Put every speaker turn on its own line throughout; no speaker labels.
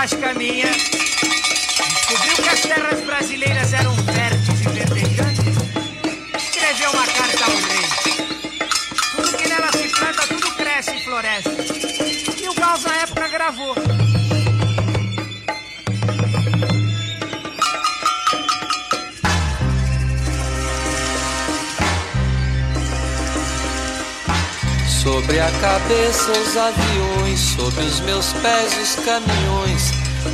Vaz caminha, descobriu que as terras brasileiras eram férteis e verdejantes, escreveu uma carta ao rei. Tudo que nela se planta, tudo cresce e floresce. E o Gauss, na época, gravou.
Sobre a cabeça os aviões, sobre os meus pés os caminhões,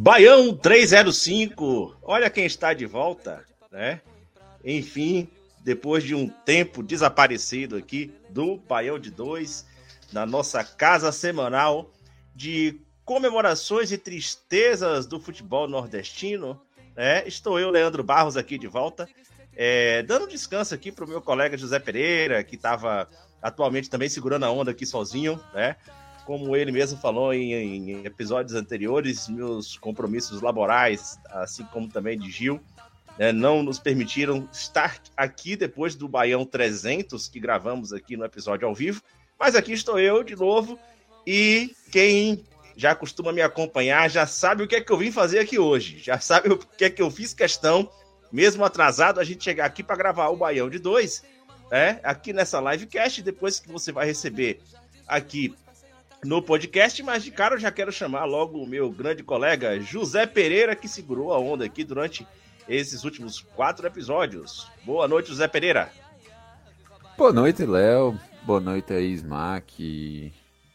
Baião 305, olha quem está de volta, né? Enfim, depois de um tempo desaparecido aqui do Baião de Dois, na nossa casa semanal de comemorações e tristezas do futebol nordestino, né? Estou eu, Leandro Barros, aqui de volta, é, dando descanso aqui para o meu colega José Pereira, que estava atualmente também segurando a onda aqui sozinho, né? Como ele mesmo falou em, em episódios anteriores, meus compromissos laborais, assim como também de Gil, né, não nos permitiram estar aqui depois do Baião 300 que gravamos aqui no episódio ao vivo. Mas aqui estou eu de novo e quem já costuma me acompanhar já sabe o que é que eu vim fazer aqui hoje, já sabe o que é que eu fiz questão, mesmo atrasado, a gente chegar aqui para gravar o Baião de dois, né? Aqui nessa livecast, depois que você vai receber aqui no podcast, mas de cara eu já quero chamar logo o meu grande colega José Pereira, que segurou a onda aqui durante esses últimos quatro episódios. Boa noite, José Pereira.
Boa noite, Léo. Boa noite aí, Smack.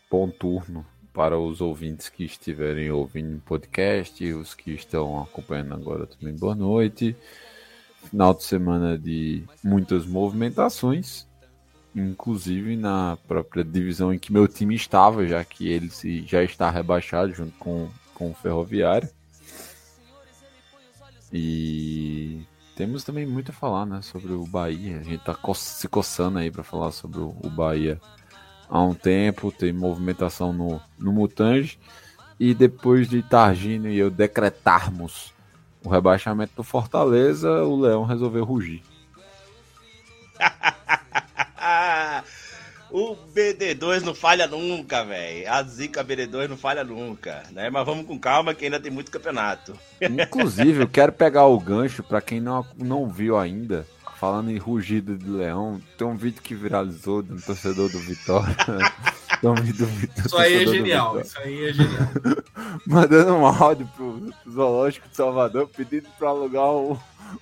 Bom turno para os ouvintes que estiverem ouvindo o podcast, os que estão acompanhando agora também. Boa noite. Final de semana de muitas movimentações, inclusive na própria divisão em que meu time estava, já que ele se, já está rebaixado junto com, com o Ferroviário. E temos também muito a falar, né, sobre o Bahia. A gente tá co se coçando aí para falar sobre o, o Bahia há um tempo, tem movimentação no, no Mutange. E depois de Targino e eu decretarmos o rebaixamento do Fortaleza, o Leão resolveu rugir.
o BD2 não falha nunca, velho. A zica BD2 não falha nunca, né? Mas vamos com calma que ainda tem muito campeonato.
Inclusive, eu quero pegar o gancho para quem não, não viu ainda. Falando em rugido de leão, tem um vídeo que viralizou de um torcedor do Vitória. um vídeo do Vitória,
Isso aí é genial, isso aí é genial.
Mandando um áudio pro Zoológico de Salvador pedindo para alugar o,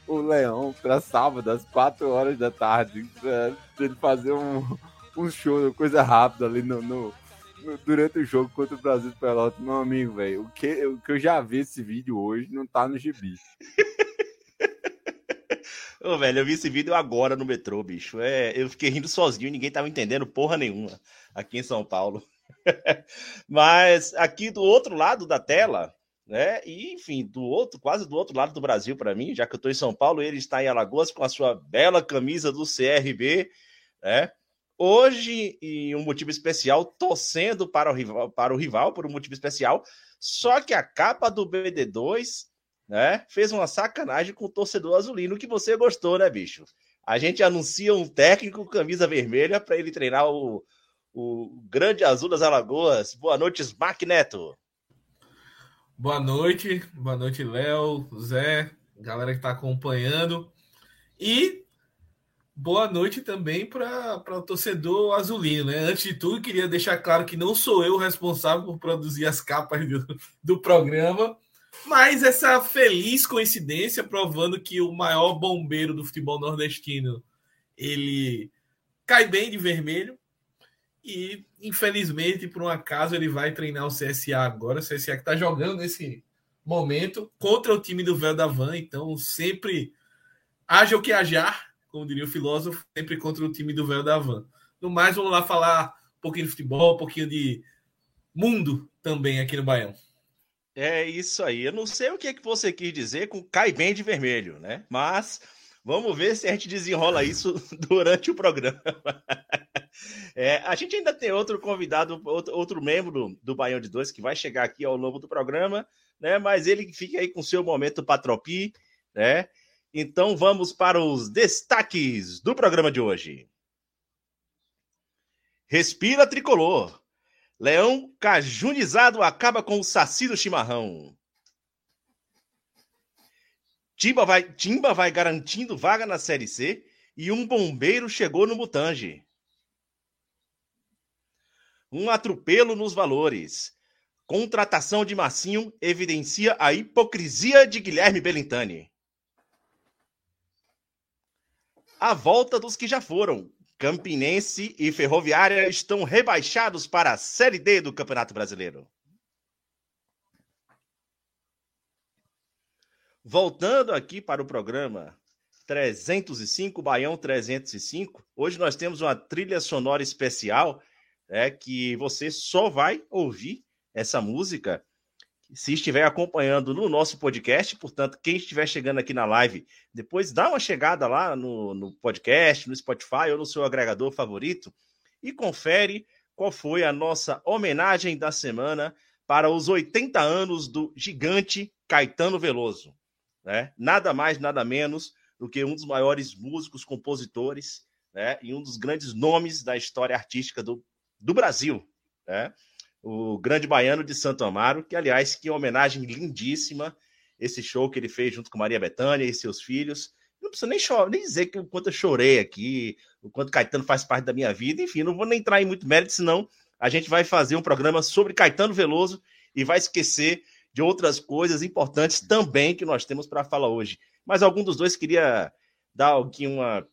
o leão para sábado, às 4 horas da tarde. Pra ele fazer um, show, coisa rápida ali no, no- no- durante o jogo contra o Brasil de Pelotas. Meu amigo, velho, o que, o que eu já vi esse vídeo hoje não tá no gibi.
Ô, velho, eu vi esse vídeo agora no metrô, bicho. É, eu fiquei rindo sozinho, ninguém tava entendendo porra nenhuma aqui em São Paulo. Mas aqui do outro lado da tela, né? E enfim, do outro, quase do outro lado do Brasil para mim, já que eu tô em São Paulo, ele está em Alagoas com a sua bela camisa do CRB, né? Hoje, em um motivo especial, torcendo para o rival, para o rival por um motivo especial. Só que a capa do BD2 né? Fez uma sacanagem com o torcedor azulino que você gostou, né, bicho? A gente anuncia um técnico camisa vermelha para ele treinar o, o Grande Azul das Alagoas. Boa noite, Smack Neto.
Boa noite, boa noite, Léo, Zé, galera que está acompanhando. E boa noite também para o torcedor azulino, né? Antes de tudo, queria deixar claro que não sou eu responsável por produzir as capas do, do programa, mas essa feliz coincidência provando que o maior bombeiro do futebol nordestino ele cai bem de vermelho e infelizmente por um acaso ele vai treinar o CSA agora, o CSA que está jogando nesse momento contra o time do Véu da Van, então sempre haja o que ajar, como diria o filósofo, sempre contra o time do Véu da Van. No mais, vamos lá falar um pouquinho de futebol, um pouquinho de mundo também aqui no Baião.
É isso aí. Eu não sei o que, é que você quis dizer com cai bem de vermelho, né? Mas vamos ver se a gente desenrola isso durante o programa. É, a gente ainda tem outro convidado, outro, outro membro do Baião de Dois que vai chegar aqui ao longo do programa, né? Mas ele fica aí com seu momento patropi, né? Então vamos para os destaques do programa de hoje. Respira tricolor. Leão cajunizado acaba com o saci do chimarrão. Timba vai, Timba vai garantindo vaga na Série C e um bombeiro chegou no Mutange. Um atropelo nos valores. Contratação de Massinho evidencia a hipocrisia de Guilherme Belintani. A volta dos que já foram. Campinense e Ferroviária estão rebaixados para a Série D do Campeonato Brasileiro. Voltando aqui para o programa 305, Baião 305, hoje nós temos uma trilha sonora especial é, que você só vai ouvir essa música se estiver acompanhando no nosso podcast. Portanto, quem estiver chegando aqui na live, depois dá uma chegada lá no, no podcast, no Spotify ou no seu agregador favorito e confere qual foi a nossa homenagem da semana para os 80 anos do gigante Caetano Veloso. Né? Nada mais, nada menos do que um dos maiores músicos, compositores né? e um dos grandes nomes da história artística do, do Brasil. Né? O Grande Baiano de Santo Amaro, que, aliás, que homenagem lindíssima, esse show que ele fez junto com Maria Bethânia e seus filhos. Não precisa nem, chorar, nem dizer que o quanto eu chorei aqui, o quanto Caetano faz parte da minha vida, enfim, não vou nem entrar em muito mérito, senão a gente vai fazer um programa sobre Caetano Veloso e vai esquecer de outras coisas importantes também que nós temos para falar hoje. Mas algum dos dois queria dar aqui uma,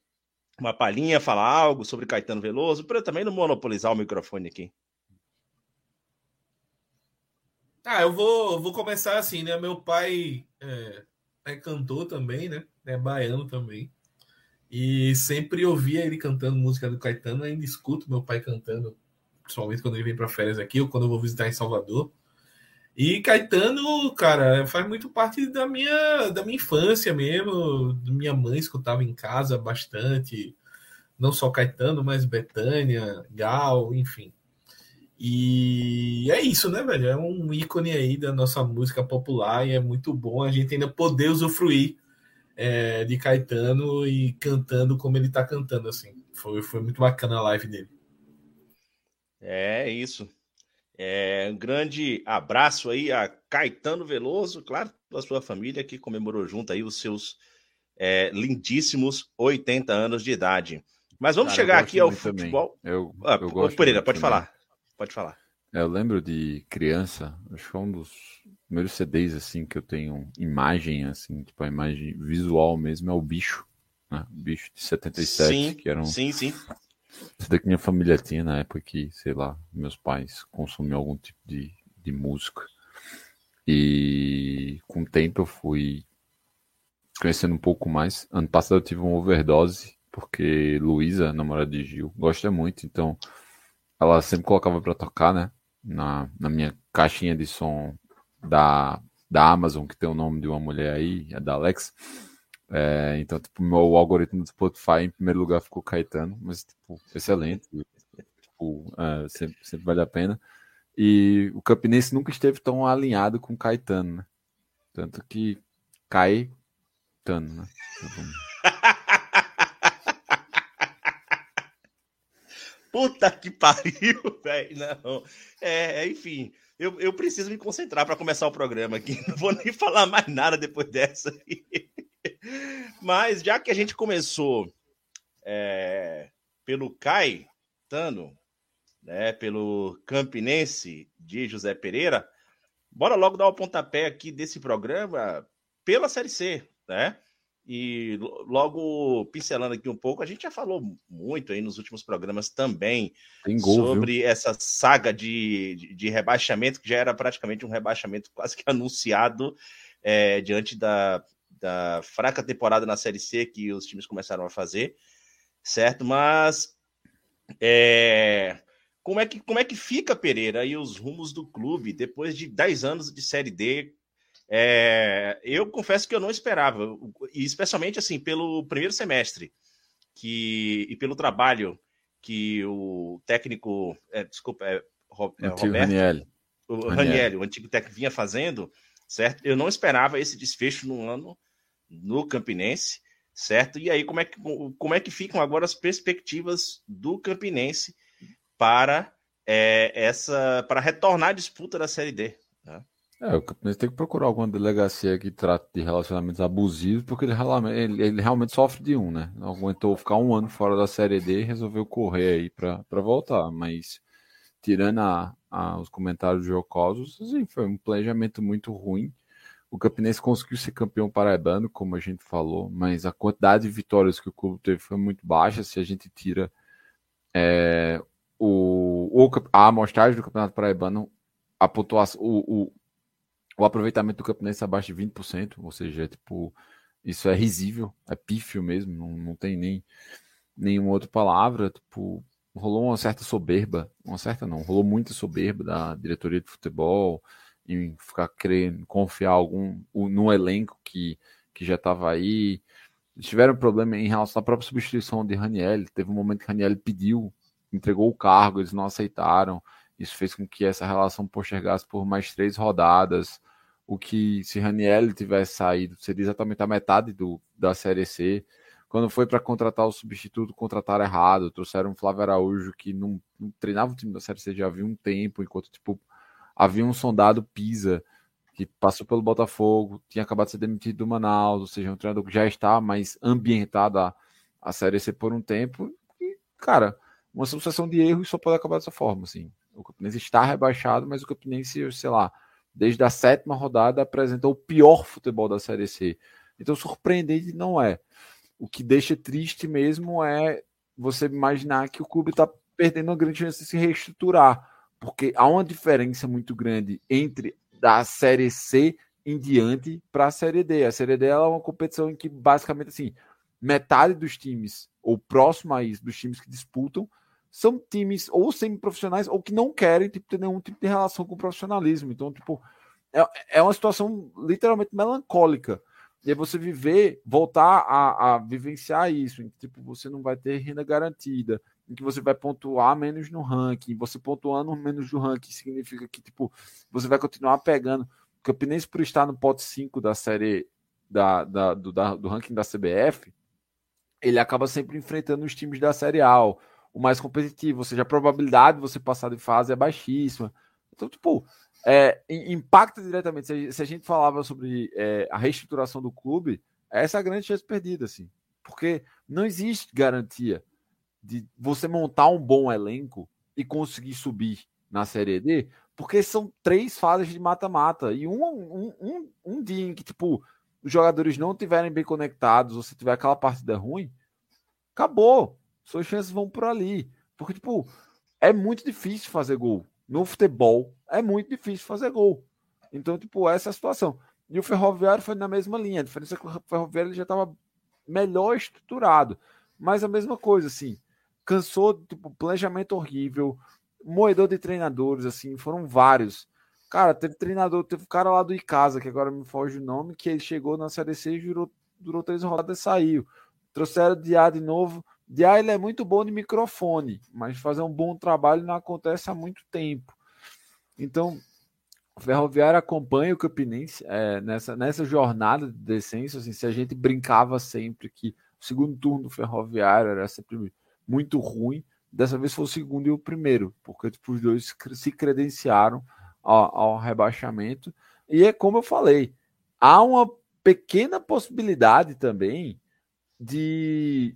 uma palhinha, falar algo sobre Caetano Veloso, para eu também não monopolizar o microfone aqui.
Ah, eu vou, vou começar assim, né? Meu pai é, é cantor também, né? É baiano também. E sempre ouvia ele cantando música do Caetano, ainda escuto meu pai cantando, principalmente quando ele vem para férias aqui ou quando eu vou visitar em Salvador. E Caetano, cara, faz muito parte da minha, da minha infância mesmo. Minha mãe escutava em casa bastante, não só Caetano, mas Betânia, Gal, enfim. E é isso, né, velho? É um ícone aí da nossa música popular e é muito bom a gente ainda poder usufruir é, de Caetano e cantando como ele tá cantando, assim. Foi, foi muito bacana a live dele.
É isso. É, um grande abraço aí a Caetano Veloso, claro, da sua família que comemorou junto aí os seus é, lindíssimos 80 anos de idade. Mas vamos Cara, chegar aqui ao futebol.
Eu, ah, eu gosto
Pereira, pode também. falar. Pode falar.
É, eu lembro de criança, acho que foi um dos primeiros CDs assim que eu tenho imagem assim, tipo a imagem visual mesmo é o bicho, né? O bicho de 77,
sim,
que era um
Sim, sim.
Isso daqui minha família tinha na época que, sei lá, meus pais consumiam algum tipo de, de música. E com o tempo eu fui conhecendo um pouco mais. Ano passado eu tive uma overdose, porque Luísa, namorada de Gil, gosta muito, então ela sempre colocava para tocar, né? Na, na minha caixinha de som da, da Amazon, que tem o nome de uma mulher aí, a da Alex. É, então, tipo, meu algoritmo do Spotify, em primeiro lugar, ficou Caetano, mas, tipo, excelente. Tipo, é, sempre, sempre vale a pena. E o Campinense nunca esteve tão alinhado com Caetano, né? Tanto que Caetano, né?
Puta que pariu, velho. Não. É, enfim, eu, eu preciso me concentrar para começar o programa aqui. Não vou nem falar mais nada depois dessa. Mas já que a gente começou é, pelo Caetano, né, pelo Campinense de José Pereira, bora logo dar o pontapé aqui desse programa pela Série C, né? E logo pincelando aqui um pouco, a gente já falou muito aí nos últimos programas também
gol,
sobre
viu?
essa saga de, de, de, rebaixamento, que já era praticamente um rebaixamento quase que anunciado é, diante da, da fraca temporada na Série C que os times começaram a fazer, certo? Mas é, como, é que, como é que fica, Pereira, e os rumos do clube depois de 10 anos de Série D? É, eu confesso que eu não esperava, e especialmente assim, pelo primeiro semestre que, e pelo trabalho que o técnico, é, desculpa, é, é Roberto,
Raniel.
o Raniel, o antigo técnico, vinha fazendo, certo? Eu não esperava esse desfecho no ano no Campinense, certo? E aí, como é que, como é que ficam agora as perspectivas do Campinense para é, essa para retornar à disputa da Série D? Né?
É, o Campinense tem que procurar alguma delegacia que trate de relacionamentos abusivos, porque ele, ele, ele, realmente sofre de um, né? Não aguentou ficar um ano fora da Série D e resolveu correr aí para voltar. Mas, tirando a, a, os comentários jocosos, assim, foi um planejamento muito ruim. O Campinense conseguiu ser campeão paraibano, como a gente falou, mas a quantidade de vitórias que o clube teve foi muito baixa. Se a gente tira é, o, o, a amostragem do Campeonato Paraibano, a pontuação, o, o, o aproveitamento do Campinense abaixo de 20%, ou seja, é, tipo, isso é risível, é pífio mesmo, não, não tem nem nenhuma outra palavra. Tipo, rolou uma certa soberba, uma certa não, rolou muita soberba da diretoria de futebol em ficar querendo confiar algum no elenco que, que já estava aí. Tiveram problema em relação à própria substituição de Raniel. Teve um momento que Raniel pediu, entregou o cargo, eles não aceitaram. Isso fez com que essa relação postergasse por mais três rodadas. O que, se Raniel tivesse saído, seria exatamente a metade do, da Série C. Quando foi para contratar o substituto, contrataram errado. Trouxeram o Flávio Araújo, que não, não treinava o time da Série C já havia um tempo, enquanto tipo, havia um sondado Pisa que passou pelo Botafogo, tinha acabado de ser demitido do Manaus, ou seja, um treinador que já está mais ambientado a, a Série C por um tempo. E, cara, uma sucessão de erros só pode acabar dessa forma, assim. O Campinense está rebaixado, mas o Campinense, sei lá, desde a sétima rodada apresentou o pior futebol da Série C. Então, surpreendente não é. O que deixa triste mesmo é você imaginar que o clube está perdendo uma grande chance de se reestruturar porque há uma diferença muito grande entre da Série C em diante para a Série D. A Série D é uma competição em que basicamente assim metade dos times ou próximo a isso dos times que disputam são times ou semi-profissionais ou que não querem tipo, ter nenhum tipo de relação com o profissionalismo. Então, tipo, é, é uma situação literalmente melancólica. E aí você viver, voltar a, a vivenciar isso, em que, tipo, você não vai ter renda garantida, em que você vai pontuar menos no ranking. Você pontuando menos no ranking significa que tipo você vai continuar pegando. O Campinense, por estar no pote 5 da série da, da, do, da, do ranking da CBF, ele acaba sempre enfrentando os times da Série A, o mais competitivo, ou seja, a probabilidade de você passar de fase é baixíssima. Então, tipo, é, impacta diretamente. Se a, gente falava sobre é, a reestruturação do clube, essa é a grande chance perdida, assim. Porque não existe garantia de você montar um bom elenco e conseguir subir na Série D, porque são três fases de mata-mata e um, um, um, um dia em que, tipo, os jogadores não estiverem bem conectados ou se tiver aquela partida ruim, acabou. Suas chances vão por ali. Porque, tipo, é muito difícil fazer gol. No futebol, é muito difícil fazer gol. Então, tipo, essa é a situação. E o Ferroviário foi na mesma linha. A diferença é que o Ferroviário já estava melhor estruturado. Mas a mesma coisa, assim cansou, tipo, planejamento horrível, moedor de treinadores, assim, foram vários. Cara, teve treinador, teve cara lá do Icasa, que agora me foge o nome, que ele chegou na Série C e durou, durou três rodadas e saiu. Trouxeram o Diá de novo. Diá, ele é muito bom de microfone, mas fazer um bom trabalho não acontece há muito tempo. Então, o Ferroviário acompanha o Campinense é, nessa, nessa jornada de descenso. Assim, se a gente brincava sempre que o segundo turno do Ferroviário era sempre muito ruim. Dessa vez foi o segundo e o primeiro, porque tipo, os dois se credenciaram ao, ao rebaixamento. E é como eu falei, há uma pequena possibilidade também de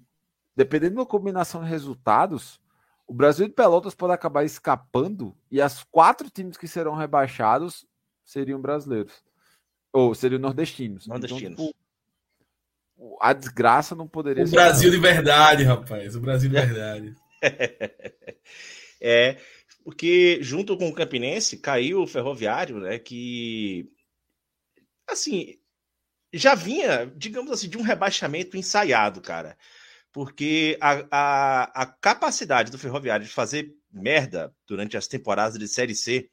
dependendo da combinação de resultados, o Brasil de Pelotas pode acabar escapando e as quatro times que serão rebaixados seriam brasileiros. Ou seriam nordestinos.
Nordestinos.
Então, tipo, a desgraça não poderia
O
ser.
Brasil de verdade, rapaz. O Brasil de verdade.
é, porque junto com o Campinense caiu o Ferroviário, né? Que assim já vinha, digamos assim, de um rebaixamento ensaiado, cara. Porque a, a, a capacidade do Ferroviário de fazer merda durante as temporadas de Série C,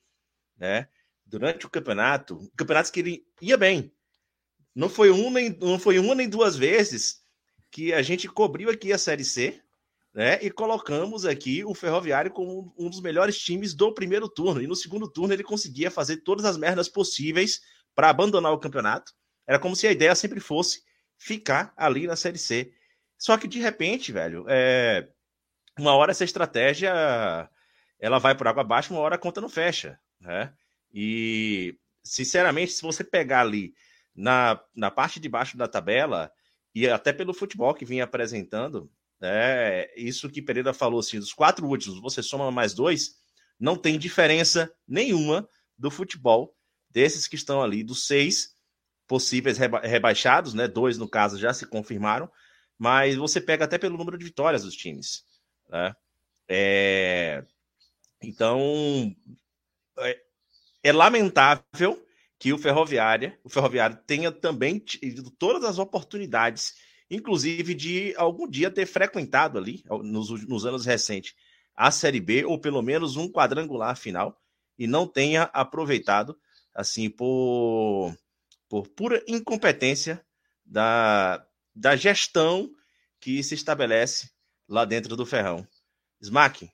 né? Durante o campeonato, campeonatos que ele ia bem. Não foi, um, nem, não foi uma nem duas vezes que a gente cobriu aqui a Série C, né? E colocamos aqui o Ferroviário como um dos melhores times do primeiro turno. E no segundo turno ele conseguia fazer todas as merdas possíveis para abandonar o campeonato. Era como se a ideia sempre fosse ficar ali na Série C. Só que de repente, velho, é... uma hora essa estratégia ela vai por água abaixo, uma hora a conta não fecha, né? E sinceramente, se você pegar ali na, na parte de baixo da tabela e até pelo futebol que vinha apresentando, é, isso que Pereira falou assim, dos quatro últimos, você soma mais dois, não tem diferença nenhuma do futebol desses que estão ali, dos seis possíveis reba rebaixados, né? Dois, no caso, já se confirmaram, mas você pega até pelo número de vitórias dos times. Né? É... Então, é, é lamentável que o Ferroviária, o Ferroviário tenha também tido todas as oportunidades, inclusive de algum dia ter frequentado ali, nos, nos anos recentes, a Série B, ou pelo menos um quadrangular final, e não tenha aproveitado, assim, por, por pura incompetência da, da gestão que se estabelece lá dentro do Ferrão. Smack.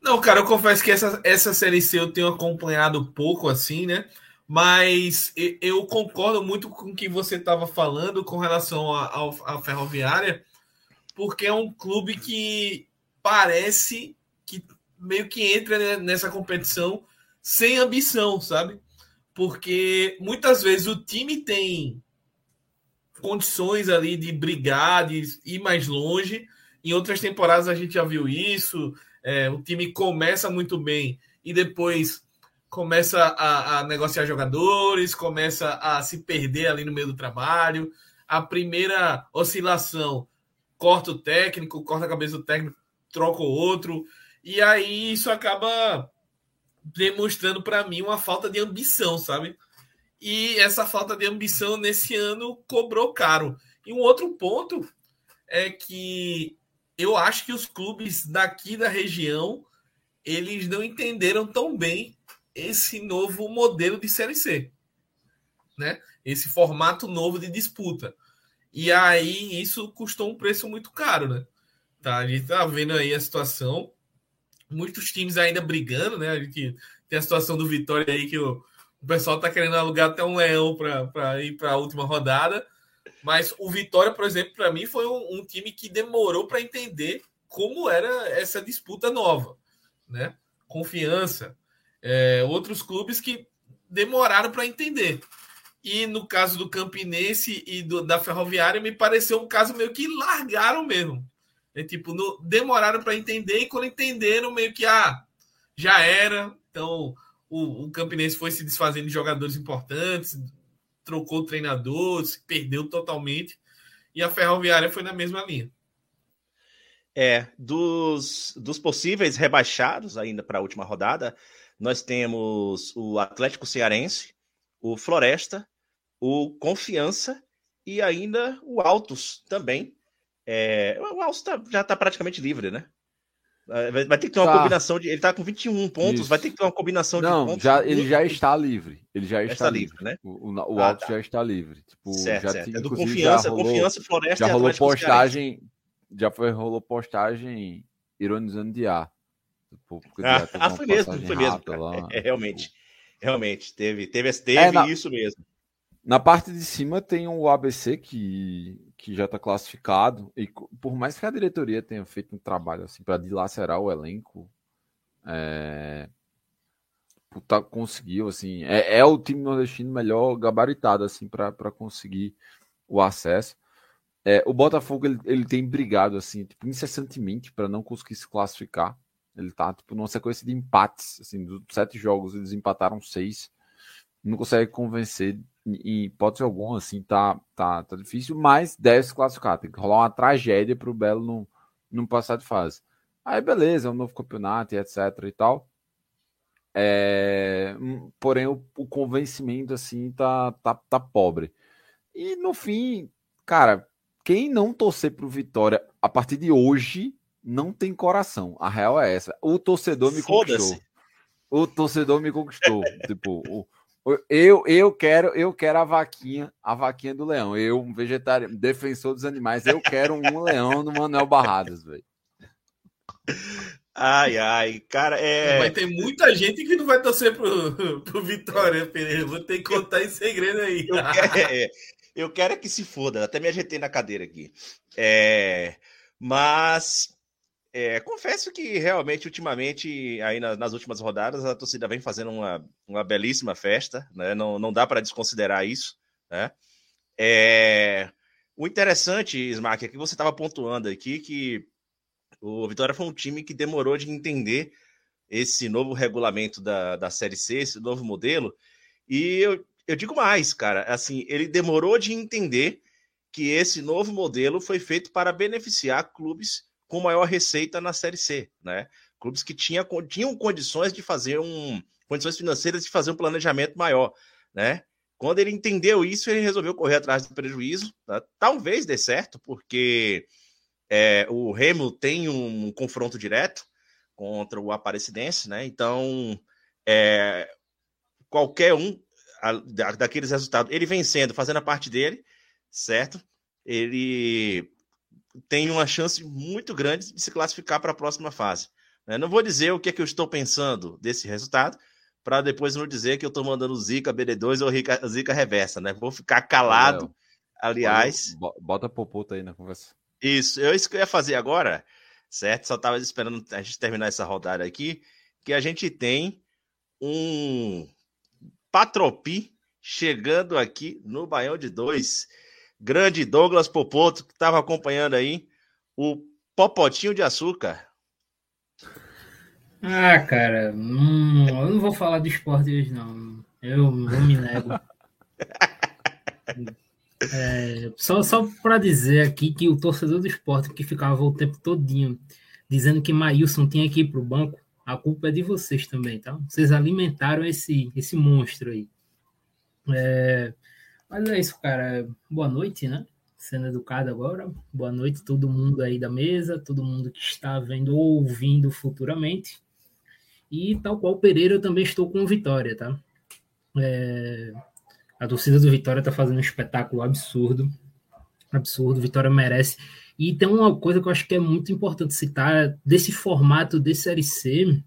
Não, cara, eu confesso que essa, essa série C eu tenho acompanhado pouco assim, né? Mas eu concordo muito com o que você estava falando com relação à Ferroviária, porque é um clube que parece que meio que entra nessa competição sem ambição, sabe? Porque muitas vezes o time tem condições ali de brigar, de ir mais longe. Em outras temporadas a gente já viu isso. É, o time começa muito bem e depois começa a, a, negociar jogadores, começa a se perder ali no meio do trabalho. A primeira oscilação corta o técnico, corta a cabeça do técnico, troca o outro. E aí isso acaba demonstrando para mim uma falta de ambição, sabe? E essa falta de ambição nesse ano cobrou caro. E um outro ponto é que eu acho que os clubes daqui da região eles não entenderam tão bem esse novo modelo de série C, né? Esse formato novo de disputa. E aí isso custou um preço muito caro, né? Tá, a gente tá vendo aí a situação, muitos times ainda brigando, né? A gente tem a situação do Vitória aí que o, o pessoal tá querendo alugar até um leão para ir para a última rodada. Mas o Vitória, por exemplo, para mim foi um, um, time que demorou para entender como era essa disputa nova, né? Confiança. É, outros clubes que demoraram para entender. E no caso do Campinense e do, da Ferroviária, me pareceu um caso meio que largaram mesmo. É, tipo, no, demoraram para entender e quando entenderam, meio que ah, já era. Então, o, o Campinense foi se desfazendo de jogadores importantes, trocou o treinador, se perdeu totalmente. E a Ferroviária foi na mesma linha.
É, dos, dos possíveis rebaixados ainda para a última rodada, nós temos o Atlético Cearense, o Floresta, o Confiança e ainda o Altos também. É, o Altos tá, já está praticamente livre, né? Vai, vai ter que ter uma tá. combinação de. Ele tá com 21 pontos, Isso. vai ter que ter uma combinação
Não,
de pontos.
Já, ele já está livre. Ele já, já está, livre,
né?
O, o, o ah, Alto tá. já está livre. Tipo,
certo,
já
certo. é do confiança, rolou, confiança, floresta
Já rolou postagem. Já foi, rolou postagem ironizando de A.
Tipo, ah, ah foi mesmo, foi mesmo. Lá, é, realmente. Tipo... Realmente, teve, teve, teve
é, na,
isso mesmo.
Na parte de cima tem o ABC que que já está classificado, e por mais que a diretoria tenha feito um trabalho assim para dilacerar o elenco, é, tá, conseguiu assim, é, é, o time nordestino melhor gabaritado assim para conseguir o acesso. É, o Botafogo ele, ele, tem brigado assim, tipo, incessantemente para não conseguir se classificar. Ele tá tipo numa sequência de empates, assim, dos sete jogos eles empataram seis. Não consegue convencer em hipótese alguma, assim, tá, tá, tá difícil, mas deve se classificar. Tem que rolar uma tragédia para o Belo não, não passar de fase. Aí beleza, é um novo campeonato e etc e tal. É, hum, porém, o, o, convencimento assim tá, tá, tá pobre. E no fim, cara, quem não torcer pro Vitória a partir de hoje não tem coração. A real é essa. O torcedor me conquistou. O torcedor me conquistou. tipo, o, eu, eu quero eu quero a vaquinha, a vaquinha do leão. Eu, um vegetariano, defensor dos animais, eu quero um leão no Manuel Barradas, velho.
Ai, ai, cara, é.
Mas tem muita gente que não vai torcer pro, pro Vitória, Pereira. Vou ter que contar esse segredo aí.
Eu quero, é, eu quero é que se foda. Até me ajeitei na cadeira aqui. É, mas é, confesso que realmente, ultimamente, aí nas, nas, últimas rodadas, a torcida vem fazendo uma, uma belíssima festa, né? Não, não dá para desconsiderar isso, né? É, o interessante, Smack, é que você estava pontuando aqui que o Vitória foi um time que demorou de entender esse novo regulamento da, da Série C, esse novo modelo, e eu, eu digo mais, cara, assim, ele demorou de entender que esse novo modelo foi feito para beneficiar clubes com maior receita na Série C, né? Clubes que tinha, tinham condições de fazer um. condições financeiras de fazer um planejamento maior, né? Quando ele entendeu isso, ele resolveu correr atrás do prejuízo. Tá? Talvez dê certo, porque é, o Remo tem um confronto direto contra o Aparecidense, né? Então, é, qualquer um daqueles resultados, ele vencendo, fazendo a parte dele, certo? Ele tem uma chance muito grande de se classificar para a próxima fase. Né? Não vou dizer o que, é que eu estou pensando desse resultado, para depois não dizer que eu estou mandando Zika BD2 ou Zika reversa, né? Vou ficar calado, aliás.
Bota Popoto aí na conversa.
Isso, eu, isso que eu ia fazer agora, certo? Só estava esperando a gente terminar essa rodada aqui, que a gente tem um Patropi chegando aqui no Baião de Dois grande Douglas Popoto, que estava acompanhando aí o Popotinho de Açúcar.
Ah, cara, hum, eu não vou falar de esporte hoje, não. Eu não me nego. É, só só para dizer aqui que o torcedor do esporte que ficava o tempo todinho dizendo que Maílson tinha que ir para o banco, a culpa é de vocês também, tá? Vocês alimentaram esse, esse monstro aí. É, mas é isso, cara. Boa noite, né? Sendo educado agora. Boa noite, todo mundo aí da mesa, todo mundo que está vendo ou ouvindo futuramente. E tal qual Pereira, eu também estou com Vitória, tá? É... A torcida do Vitória tá fazendo um espetáculo absurdo. Absurdo, Vitória merece. E tem uma coisa que eu acho que é muito importante citar desse formato de Série C,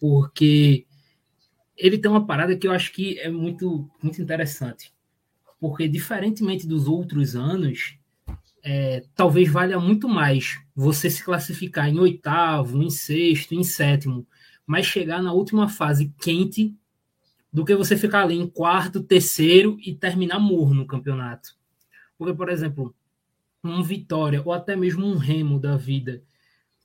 porque ele tem uma parada que eu acho que é muito, muito interessante porque diferentemente dos outros anos, é, talvez valha muito mais você se classificar em oitavo, em sexto, em sétimo, mas chegar na última fase quente do que você ficar ali em quarto, terceiro e terminar morro no campeonato. Porque, por exemplo, um Vitória ou até mesmo um Remo da vida,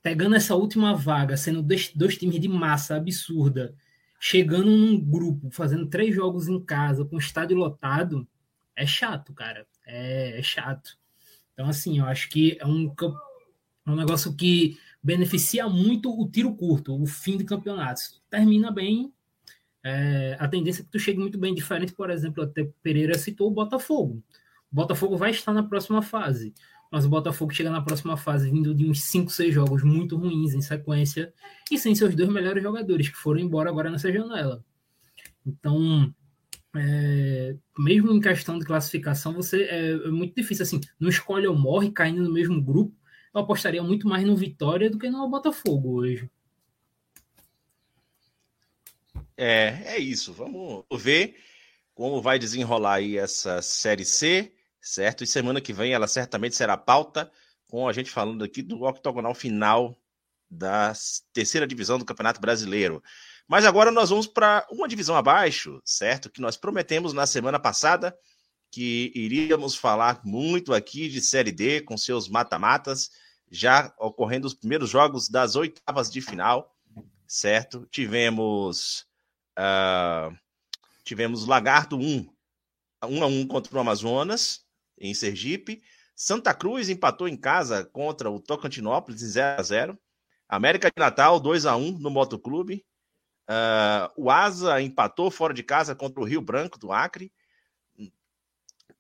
pegando essa última vaga, sendo dois, dois times de massa absurda, chegando num grupo, fazendo três jogos em casa, com estádio lotado, é chato, cara. É, é chato. Então, assim, eu acho que é um, é um negócio que beneficia muito o tiro curto, o fim de campeonatos. Termina bem, é, a tendência é que tu chegue muito bem. Diferente, por exemplo, até Pereira citou o Botafogo. O Botafogo vai estar na próxima fase, mas o Botafogo chega na próxima fase vindo de uns 5, 6 jogos muito ruins em sequência e sem seus dois melhores jogadores que foram embora agora nessa janela. Então, é, mesmo em questão de classificação, você é, é, muito difícil assim. Não escolhe ou morre caindo no mesmo grupo. Eu apostaria muito mais no Vitória do que no Botafogo hoje.
É, é isso. Vamos ver como vai desenrolar aí essa série C, certo? E semana que vem ela certamente será pauta com a gente falando aqui do octogonal final da terceira divisão do Campeonato Brasileiro. Mas agora nós vamos para uma divisão abaixo, certo? Que nós prometemos na semana passada que iríamos falar muito aqui de Série D com seus mata-matas, já ocorrendo os primeiros jogos das oitavas de final, certo? Tivemos uh, tivemos Lagarto 1, 1 a 1 contra o Amazonas, em Sergipe. Santa Cruz empatou em casa contra o Tocantinópolis em 0 a 0 América de Natal 2 a 1 no Motoclube. Uh, o Asa empatou fora de casa contra o Rio Branco do Acre.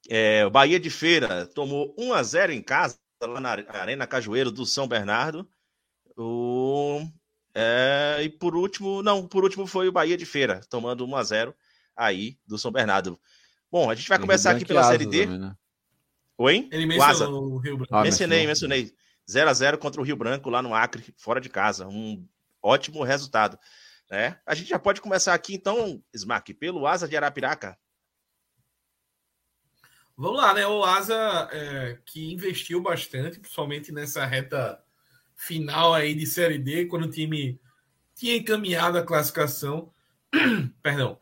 É, Bahia de Feira tomou 1 a 0 em casa, lá na Arena Cajueiro do São Bernardo. O, é, e por último, não, por último foi o Bahia de Feira, tomando 1 a 0 aí do São Bernardo. Bom, a gente vai começar aqui pela Série D. Também, né? Oi?
Ele mencionou o Rio Branco.
Ah, mencionei, mencionei. 0 a 0 contra o Rio Branco lá no Acre, fora de casa. Um ótimo resultado. Né? A gente já pode começar aqui, então, Smack, pelo Asa de Arapiraca.
Vamos lá, né? O Asa é, que investiu bastante, principalmente nessa reta final aí de Série D, quando o time tinha encaminhado a classificação. Perdão.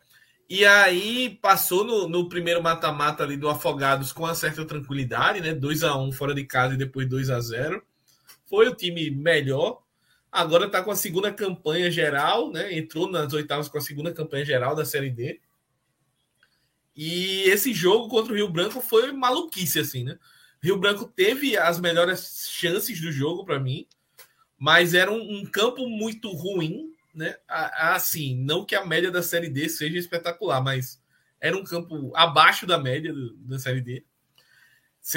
E aí passou no, no primeiro mata-mata ali do Afogados com uma certa tranquilidade, né? 2 a 1 fora de casa e depois 2 a 0 Foi o time melhor. Agora está com a segunda campanha geral, né? Entrou nas oitavas com a segunda campanha geral da Série D. E esse jogo contra o Rio Branco foi maluquice, assim, né? Rio Branco teve as melhores chances do jogo para mim, mas era um, um, campo muito ruim, né? Assim, não que a média da Série D seja espetacular, mas era um campo abaixo da média do, da Série D.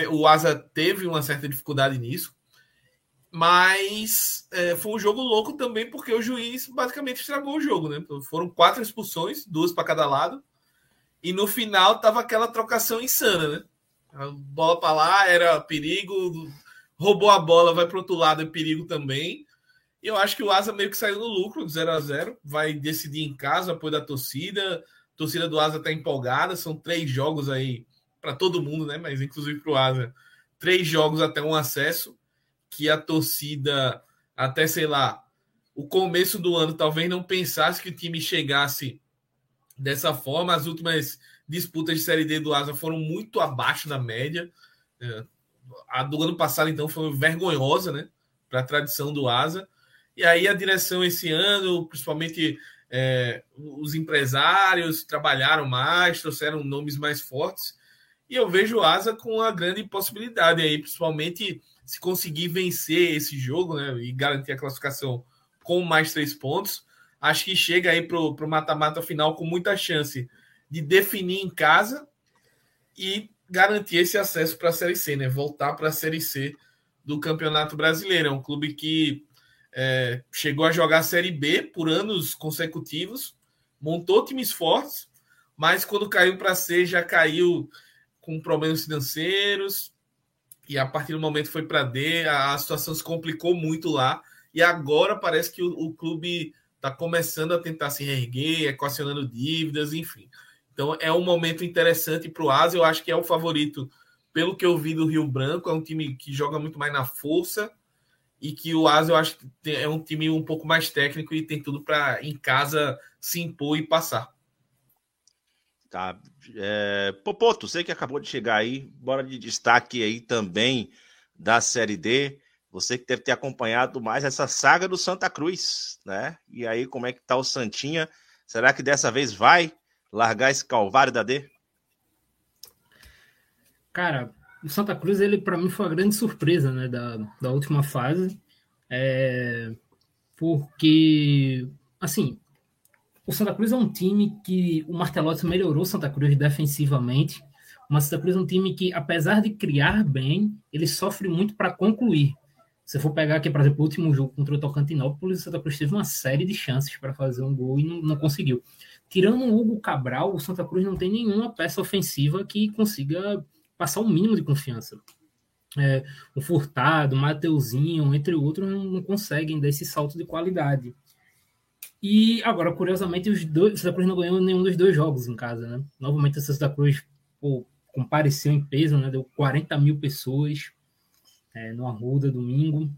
O Asa teve uma certa dificuldade nisso, mas é, foi um jogo louco também porque o juiz basicamente estragou o jogo, né? Foram quatro expulsões, duas para cada lado e no final tava aquela trocação insana, né? A bola para lá era perigo, roubou a bola, vai para outro lado é perigo também. E eu acho que o Asa meio que saiu no lucro, 0 a 0 vai decidir em casa, apoio da torcida. A torcida do Asa está empolgada, são três jogos aí para todo mundo, né? Mas inclusive para o Asa, três jogos até um acesso que a torcida até sei lá o começo do ano talvez não pensasse que o time chegasse dessa forma. As últimas disputas de Série D do Asa foram muito abaixo da média. É, a do ano passado, então, foi vergonhosa, né? Para a tradição do Asa. E aí a direção esse ano, principalmente é, os empresários, trabalharam mais, trouxeram nomes mais fortes. E eu vejo o Asa com uma grande possibilidade aí, principalmente se conseguir vencer esse jogo, né? E garantir a classificação com mais três pontos acho que chega aí para o mata-mata final com muita chance de definir em casa e garantir esse acesso para a Série C, né? Voltar para a Série C do Campeonato Brasileiro. É um clube que é, chegou a jogar a Série B por anos consecutivos, montou times fortes, mas quando caiu para C já caiu com problemas financeiros e a partir do momento foi para D, a, a, situação se complicou muito lá e agora parece que o, o clube está começando a tentar se reerguer, equacionando dívidas, enfim. Então é um momento interessante para o Asa. Eu acho que é o favorito, pelo que eu vi do Rio Branco. É um time que joga muito mais na força e que o Asa eu acho que é um time um pouco mais técnico e tem tudo para em casa se impor e passar.
Tá. É, Popoto, você que acabou de chegar aí, bora de destaque aí também da Série D. Você que deve ter acompanhado mais essa saga do Santa Cruz, né? E aí, como é que tá o Santinha? Será que dessa vez vai largar esse calvário da D?
Cara, o Santa Cruz, ele para mim foi uma grande surpresa, né, da, da última fase. É, porque, assim, o Santa Cruz é um time que o Martelotti melhorou Santa Cruz defensivamente. O Santa Cruz é um time que, apesar de criar bem, ele sofre muito para concluir. Se for pegar aqui, por exemplo, o último jogo contra o Tocantinópolis, o Santa Cruz teve uma série de chances para fazer um gol e não, não, conseguiu. Tirando o Hugo Cabral, o Santa Cruz não tem nenhuma peça ofensiva que consiga passar o um mínimo de confiança. É, o Furtado, o Mateuzinho, entre outros, não, não, conseguem dar esse salto de qualidade. E agora, curiosamente, os dois, Santa Cruz não ganhou nenhum dos dois jogos em casa, né? Novamente, o Santa Cruz pô, compareceu em peso, né? Deu 40 mil pessoas é, no Arruda, domingo.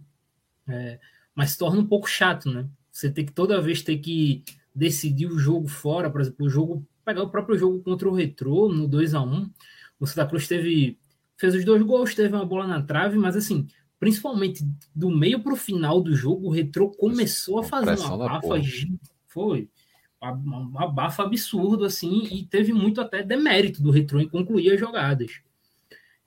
É, mas torna um pouco chato, né? Você tem que toda vez ter que decidir o jogo fora, por exemplo, o jogo, pegar o próprio jogo contra o Retrô no 2 a 1 O Santa Cruz teve fez os dois gols, teve uma bola na trave, mas assim, principalmente do meio para o final do jogo, o Retrô começou a fazer uma bafa, foi uma abafa absurdo assim e teve muito até demérito do Retrô em concluir as jogadas.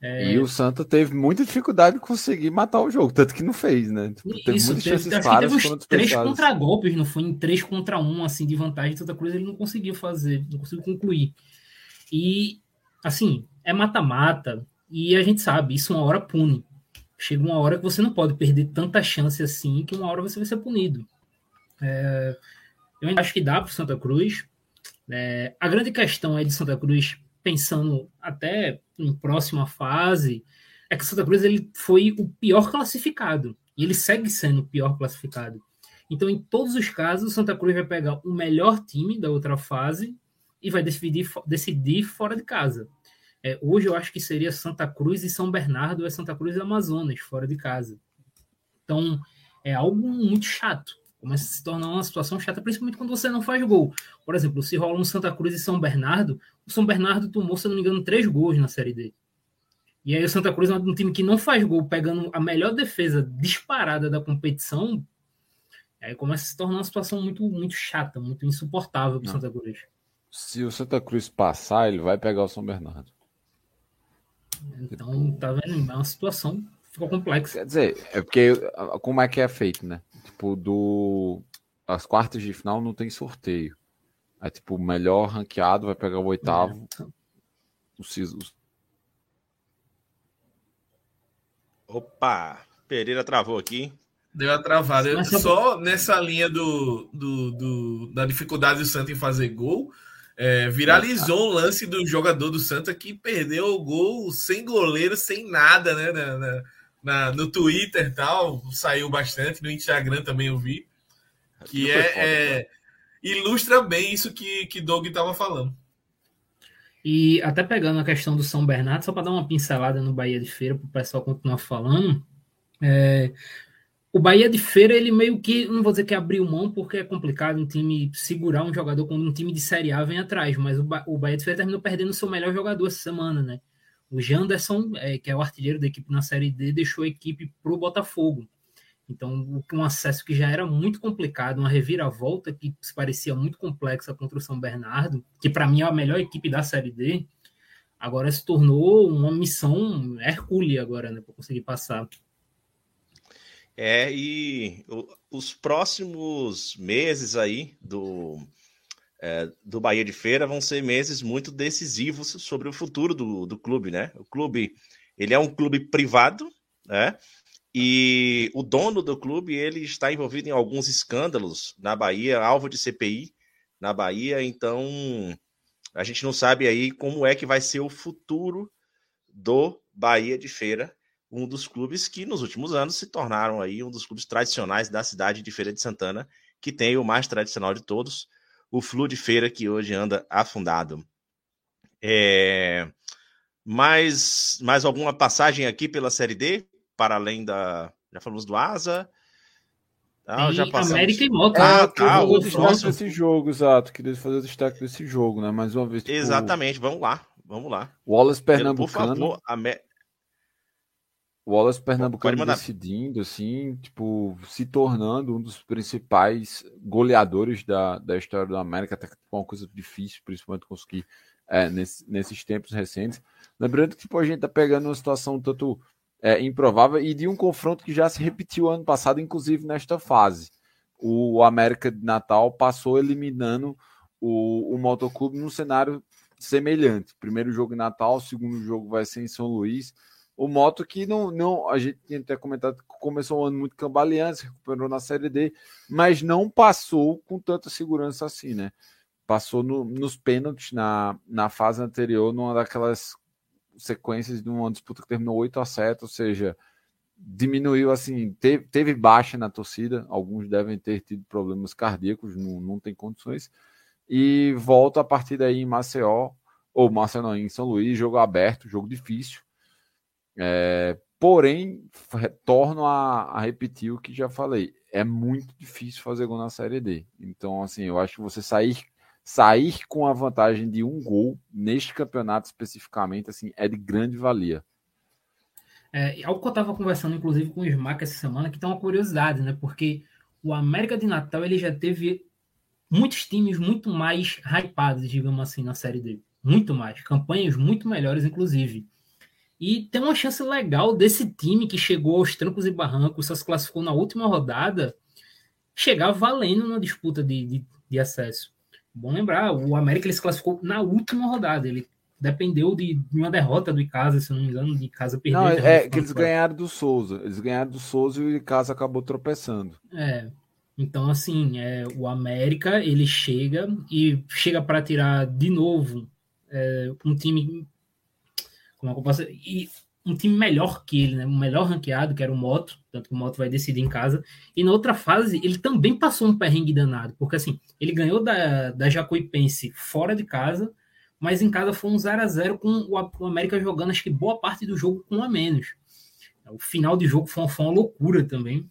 É... E o Santa teve muita dificuldade de conseguir matar o jogo, tanto que não fez, né?
Tipo, teve Isso, muitas teve, chances claras teve uns três contra golpes, não foi em três contra um, assim, de vantagem, Santa Cruz ele não conseguiu fazer, não conseguiu concluir. E, assim, é mata-mata, e a gente sabe, isso uma hora pune. Chega uma hora que você não pode perder tanta chance assim, que uma hora você vai ser punido. É, eu acho que dá para Santa Cruz. É, a grande questão é de Santa Cruz, pensando até em próxima fase, é que Santa Cruz ele foi o pior classificado. E ele segue sendo o pior classificado. Então, em todos os casos, Santa Cruz vai pegar o melhor time da outra fase e vai decidir, decidir fora de casa. É, hoje eu acho que seria Santa Cruz e São Bernardo, é Santa Cruz e Amazonas, fora de casa. Então, é algo muito chato. Começa a se tornar uma situação chata, principalmente quando você não faz gol. Por exemplo, se rola um Santa Cruz e São Bernardo, o São Bernardo tomou, se não me engano, três gols na Série D. E aí o Santa Cruz é um time que não faz gol, pegando a melhor defesa disparada da competição, aí começa a se tornar uma situação muito, muito chata, muito insuportável para o Santa Cruz.
Se o Santa Cruz passar, ele vai pegar o São Bernardo.
Então, tá vendo? É uma situação ficou complexa.
Quer dizer, é porque como é que é feito, né? Tipo, do. As quartas de final não tem sorteio. É tipo, o melhor ranqueado vai pegar o oitavo. É. O Cisos.
Opa! Pereira travou aqui.
Deu a travada. Só nessa linha do, do, do, da dificuldade do Santos em fazer gol, é, viralizou o lance do jogador do Santa que perdeu o gol sem goleiro, sem nada, né? Na, na, na, no Twitter e tal, saiu bastante, no Instagram também eu vi. Que é, foda, é ilustra bem isso que, que Doug estava falando.
E até pegando a questão do São Bernardo, só para dar uma pincelada no Bahia de Feira, para o pessoal continuar falando. É, o Bahia de Feira, ele meio que, não vou dizer que abriu mão, porque é complicado um time segurar um jogador quando um time de Série A vem atrás, mas o, ba o Bahia de Feira terminou perdendo seu melhor jogador essa semana, né? O Janderson, é, que é o artilheiro da equipe na Série D, deixou a equipe para o Botafogo. Então, um acesso que já era muito complicado, uma reviravolta que se parecia muito complexa contra o São Bernardo, que para mim é a melhor equipe da Série D, agora se tornou uma missão hercúlea agora, né, para conseguir passar.
É, e os próximos meses aí do, é, do Bahia de Feira vão ser meses muito decisivos sobre o futuro do, do clube, né? O clube, ele é um clube privado, né? E o dono do clube, ele está envolvido em alguns escândalos na Bahia, alvo de CPI na Bahia, então a gente não sabe aí como é que vai ser o futuro do Bahia de Feira um dos clubes que nos últimos anos se tornaram aí um dos clubes tradicionais da cidade de Feira de Santana, que tem o mais tradicional de todos, o Flu de Feira, que hoje anda afundado. É... Mais, mais alguma passagem aqui pela Série D, para além da. Já falamos do Asa.
Ah, já passamos... América e Moto.
Ah, ah tá. O destaque desse jogo, exato. Queria fazer o destaque desse jogo, né? Mais uma vez.
Tipo... Exatamente, vamos lá. Vamos lá.
Wallace Pernambucano. Por favor, o Wallace Pernambucano decidindo, assim, tipo, se tornando um dos principais goleadores da, da história do América, até que uma coisa difícil, principalmente conseguir é, nesse, nesses tempos recentes. Lembrando que tipo, a gente tá pegando uma situação tanto é, improvável e de um confronto que já se repetiu ano passado, inclusive nesta fase. O América de Natal passou eliminando o, o Motoclube num cenário semelhante. Primeiro jogo em Natal, segundo jogo vai ser em São Luís o Moto que não, não a gente tinha até comentado que começou um ano muito cambaleante, se recuperou na Série D, mas não passou com tanta segurança assim, né? Passou no, nos pênaltis na, na fase anterior, numa daquelas sequências de uma disputa que terminou 8 a 7, ou seja, diminuiu assim, teve, teve baixa na torcida, alguns devem ter tido problemas cardíacos, não, não tem condições, e volta a partir daí em Maceió, ou Maceió não, em São Luís, jogo aberto, jogo difícil, é, porém, retorno a, a, repetir o que já falei. É muito difícil fazer gol na Série D. Então, assim, eu acho que você sair sair com a vantagem de um gol neste campeonato especificamente, assim, é de grande valia.
É, algo que eu estava conversando, inclusive, com o Smack essa semana, que tem uma curiosidade, né? Porque o América de Natal ele já teve muitos times muito mais hypados, digamos assim, na série dele. Muito mais. Campanhas muito melhores, inclusive. E tem uma chance legal desse time que chegou aos trancos e barrancos, só se classificou na última rodada, chegar valendo na disputa de, de, de acesso. Bom lembrar, o América ele se classificou na última rodada. Ele dependeu de, uma derrota do Icasa, se não me engano, de casa
perder. Não, é que eles ganharam do Souza. Eles ganharam do Souza e o Icasa acabou tropeçando.
É. Então, assim, é, o América ele chega e chega para tirar de novo é, um time. Como é eu posso e um time melhor que ele, né? Um melhor ranqueado, que era o Moto, tanto que o Moto vai decidir em casa. E na outra fase, ele também passou um perrengue danado, porque assim, ele ganhou da, da Jacuipense fora de casa, mas em casa foi um 0 a 0 com o América jogando, acho que boa parte do jogo com um a menos. O final de jogo foi uma, foi uma loucura também.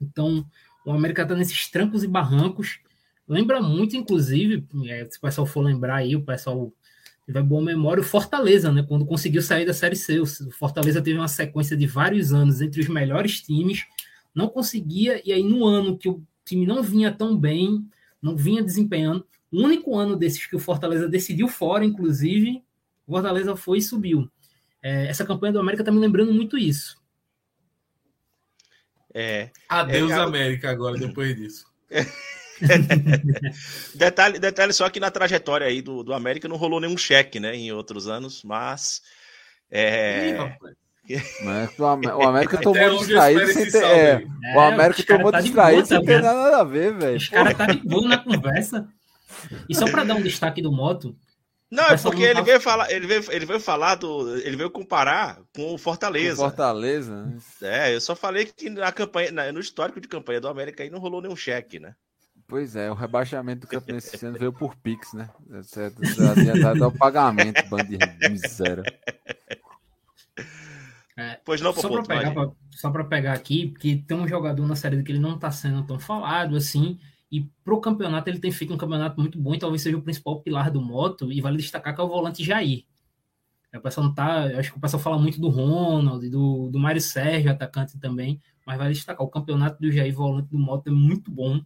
Então, o América está nesses trancos e barrancos. Lembra muito, inclusive, é, se o pessoal for lembrar aí, o pessoal tiver boa memória, o Fortaleza, né? Quando conseguiu sair da Série C. O Fortaleza teve uma sequência de vários anos entre os melhores times, não conseguia, e aí no ano que o time não vinha tão bem, não vinha desempenhando, o único ano desses que o Fortaleza decidiu fora, inclusive, o Fortaleza foi e subiu. É, essa campanha do América está me lembrando muito isso.
É. Adeus, é, América, agora, depois disso.
detalhe, detalhe só que na trajetória aí do, do América não rolou nenhum cheque, né? Em outros anos, mas. É...
Mas o, América tomou distraído sem ter. É, o América tomou tá distraído sem ter nada a ver, velho.
Os caras tá de boa na conversa. E só para dar um destaque do moto.
Não, é porque ele veio falar, ele veio, ele veio falar do, ele veio comparar com o Fortaleza. Com
Fortaleza. Né?
É, eu só falei que na campanha, no histórico de campanha do América aí não rolou nenhum cheque, né?
Pois é, o rebaixamento do campeonato esse ano veio por Pix, né? Certo, adiantado o pagamento, bando de miséria.
É, pois não, só para pegar, pra, só para pegar aqui, porque tem um jogador na série que ele não está sendo tão falado assim, e pro campeonato ele tem feito um campeonato muito bom e talvez seja o principal pilar do moto. E vale destacar que é o volante Jair. O pessoal não tá. Acho que o pessoal fala muito do Ronald, do, do Mário Sérgio, atacante também. Mas vale destacar, o campeonato do Jair volante do moto é muito bom.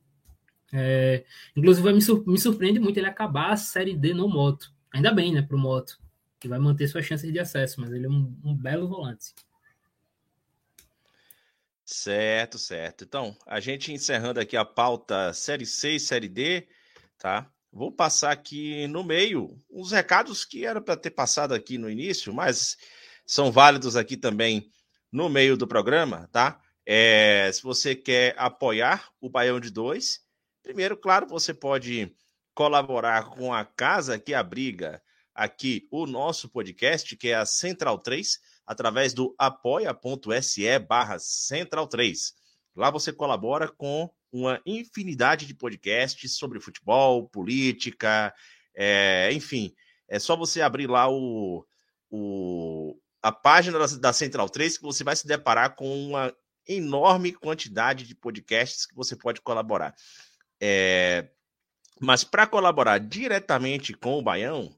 É, inclusive, me, sur me surpreende muito ele acabar a série D no moto. Ainda bem, né, pro moto. Que vai manter suas chances de acesso, mas ele é um, um belo volante.
Certo, certo. Então, a gente encerrando aqui a pauta Série C e Série D, tá? Vou passar aqui no meio uns recados que era para ter passado aqui no início, mas são válidos aqui também no meio do programa, tá? É, se você quer apoiar o Baião de Dois, primeiro, claro, você pode colaborar com a casa que abriga aqui o nosso podcast, que é a Central 3 através do apoia.se barra Central 3. Lá você colabora com uma infinidade de podcasts sobre futebol, política, é, enfim. É só você abrir lá o, o, a página da, da Central 3 que você vai se deparar com uma enorme quantidade de podcasts que você pode colaborar. É, mas para colaborar diretamente com o Baião,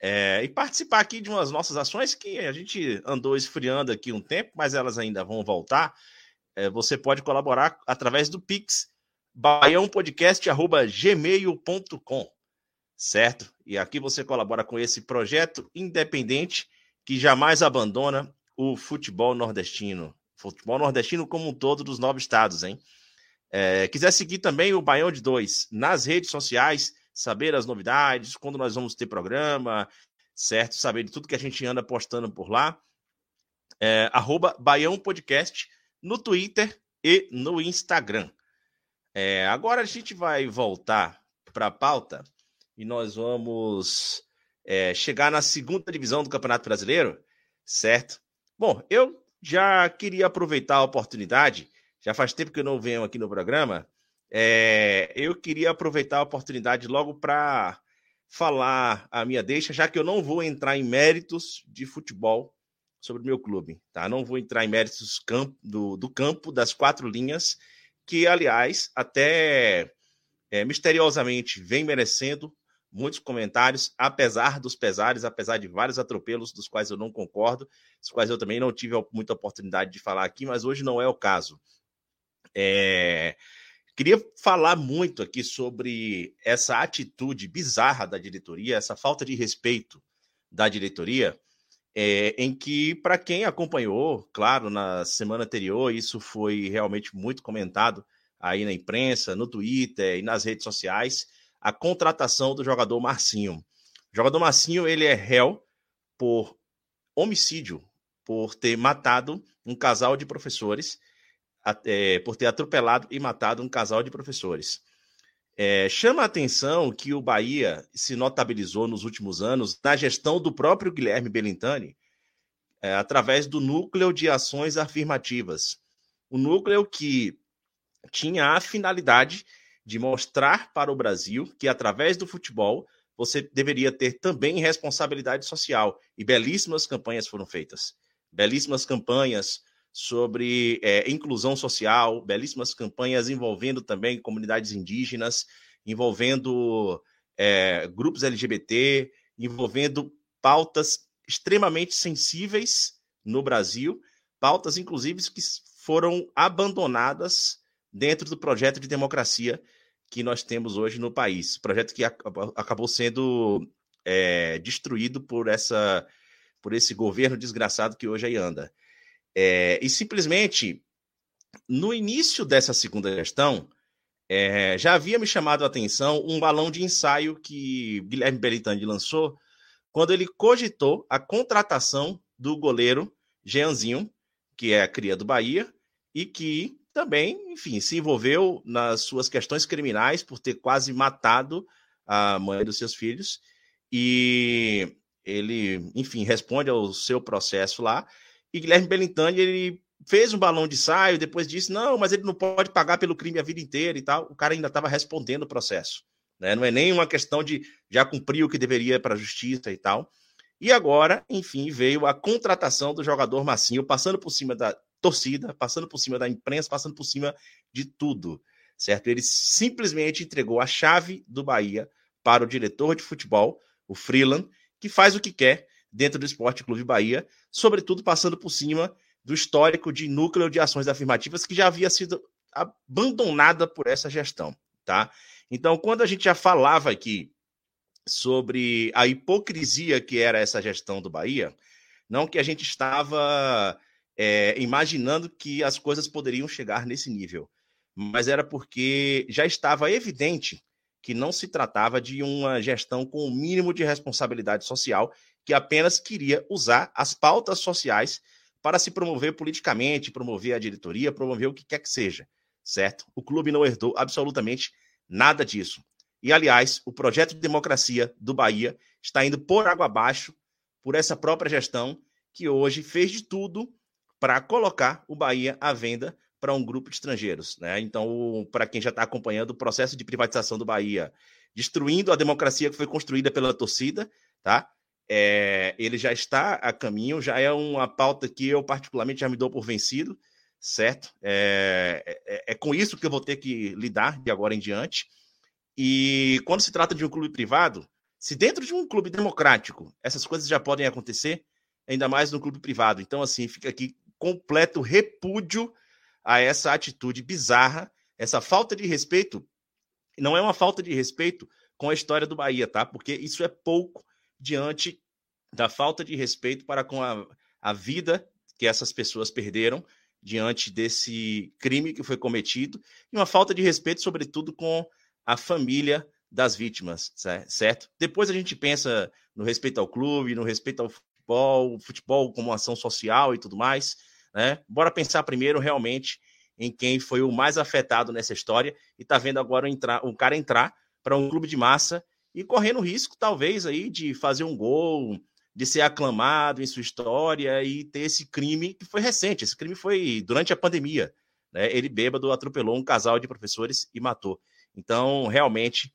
é, e participar aqui de umas nossas ações que a gente andou esfriando aqui um tempo, mas elas ainda vão voltar. É, você pode colaborar através do Pix, baiãopodcast.gmail.com, certo? E aqui você colabora com esse projeto independente que jamais abandona o futebol nordestino. Futebol nordestino como um todo dos nove estados, hein? É, quiser seguir também o Baião de Dois nas redes sociais, saber as novidades, quando nós vamos ter programa, certo? Saber de tudo que a gente anda postando por lá. É, arroba Baião Podcast no Twitter e no Instagram. É, agora a gente vai voltar para a pauta e nós vamos é, chegar na segunda divisão do Campeonato Brasileiro, certo? Bom, eu já queria aproveitar a oportunidade, já faz tempo que eu não venho aqui no programa, é, eu queria aproveitar a oportunidade logo para falar a minha deixa, já que eu não vou entrar em méritos de futebol sobre o meu clube, tá? Não vou entrar em méritos do, do campo das quatro linhas, que, aliás, até é, misteriosamente vem merecendo muitos comentários, apesar dos pesares, apesar de vários atropelos dos quais eu não concordo, dos quais eu também não tive muita oportunidade de falar aqui, mas hoje não é o caso. É... Queria falar muito aqui sobre essa atitude bizarra da diretoria, essa falta de respeito da diretoria, é, em que, para quem acompanhou, claro, na semana anterior, isso foi realmente muito comentado aí na imprensa, no Twitter e nas redes sociais, a contratação do jogador Marcinho. O jogador Marcinho, ele é réu por homicídio, por ter matado um casal de professores, é, por ter atropelado e matado um casal de professores. É, chama a atenção que o Bahia se notabilizou nos últimos anos na gestão do próprio Guilherme Belintani, é, através do núcleo de ações afirmativas. O núcleo que tinha a finalidade de mostrar para o Brasil que, através do futebol, você deveria ter também responsabilidade social. E belíssimas campanhas foram feitas. Belíssimas campanhas sobre é, inclusão social, belíssimas campanhas envolvendo também comunidades indígenas, envolvendo é, grupos LGBT, envolvendo pautas extremamente sensíveis no Brasil, pautas inclusive que foram abandonadas dentro do projeto de democracia que nós temos hoje no país. Projeto que acabou sendo é, destruído por essa por esse governo desgraçado que hoje aí anda. É, e simplesmente, no início dessa segunda gestão, é, já havia me chamado a atenção um balão de ensaio que Guilherme Belitani lançou quando ele cogitou a contratação do goleiro Jeanzinho, que é a cria do Bahia, e que também, enfim, se envolveu nas suas questões criminais por ter quase matado a mãe dos seus filhos. E ele, enfim, responde ao seu processo lá. E Guilherme Belintani, ele fez um balão de saio, depois disse: não, mas ele não pode pagar pelo crime a vida inteira e tal. O cara ainda estava respondendo o processo. Né? Não é nem uma questão de já cumprir o que deveria para a justiça e tal. E agora, enfim, veio a contratação do jogador Massinho, passando por cima da torcida, passando por cima da imprensa, passando por cima de tudo, certo? Ele simplesmente entregou a chave do Bahia para o diretor de futebol, o Freeland, que faz o que quer dentro do Esporte Clube Bahia, sobretudo passando por cima do histórico de núcleo de ações afirmativas que já havia sido abandonada por essa gestão, tá? Então, quando a gente já falava aqui sobre a hipocrisia que era essa gestão do Bahia, não que a gente estava é, imaginando que as coisas poderiam chegar nesse nível, mas era porque já estava evidente que não se tratava de uma gestão com o mínimo de responsabilidade social, que apenas queria usar as pautas sociais para se promover politicamente, promover a diretoria, promover o que quer que seja, certo? O clube não herdou absolutamente nada disso. E, aliás, o projeto de democracia do Bahia está indo por água abaixo por essa própria gestão que hoje fez de tudo para colocar o Bahia à venda para um grupo de estrangeiros. Né? Então, para quem já está acompanhando o processo de privatização do Bahia, destruindo a democracia que foi construída pela torcida, tá? É, ele já está a caminho, já é uma pauta que eu particularmente já me dou por vencido, certo? É, é, é com isso que eu vou ter que lidar de agora em diante. E quando se trata de um clube privado, se dentro de um clube democrático essas coisas já podem acontecer, ainda mais no clube privado. Então, assim, fica aqui completo repúdio a essa atitude bizarra, essa falta de respeito. Não é uma falta de respeito com a história do Bahia, tá? Porque isso é pouco diante da falta de respeito para com a, a vida que essas pessoas perderam diante desse crime que foi cometido e uma falta de respeito, sobretudo, com a família das vítimas, certo? Depois a gente pensa no respeito ao clube, no respeito ao futebol, futebol como ação social e tudo mais, né? Bora pensar primeiro realmente em quem foi o mais afetado nessa história e tá vendo agora entrar, um cara entrar para um clube de massa e correndo risco, talvez, aí, de fazer um gol, de ser aclamado em sua história e ter esse crime que foi recente. Esse crime foi durante a pandemia. Né? Ele, bêbado, atropelou um casal de professores e matou. Então, realmente,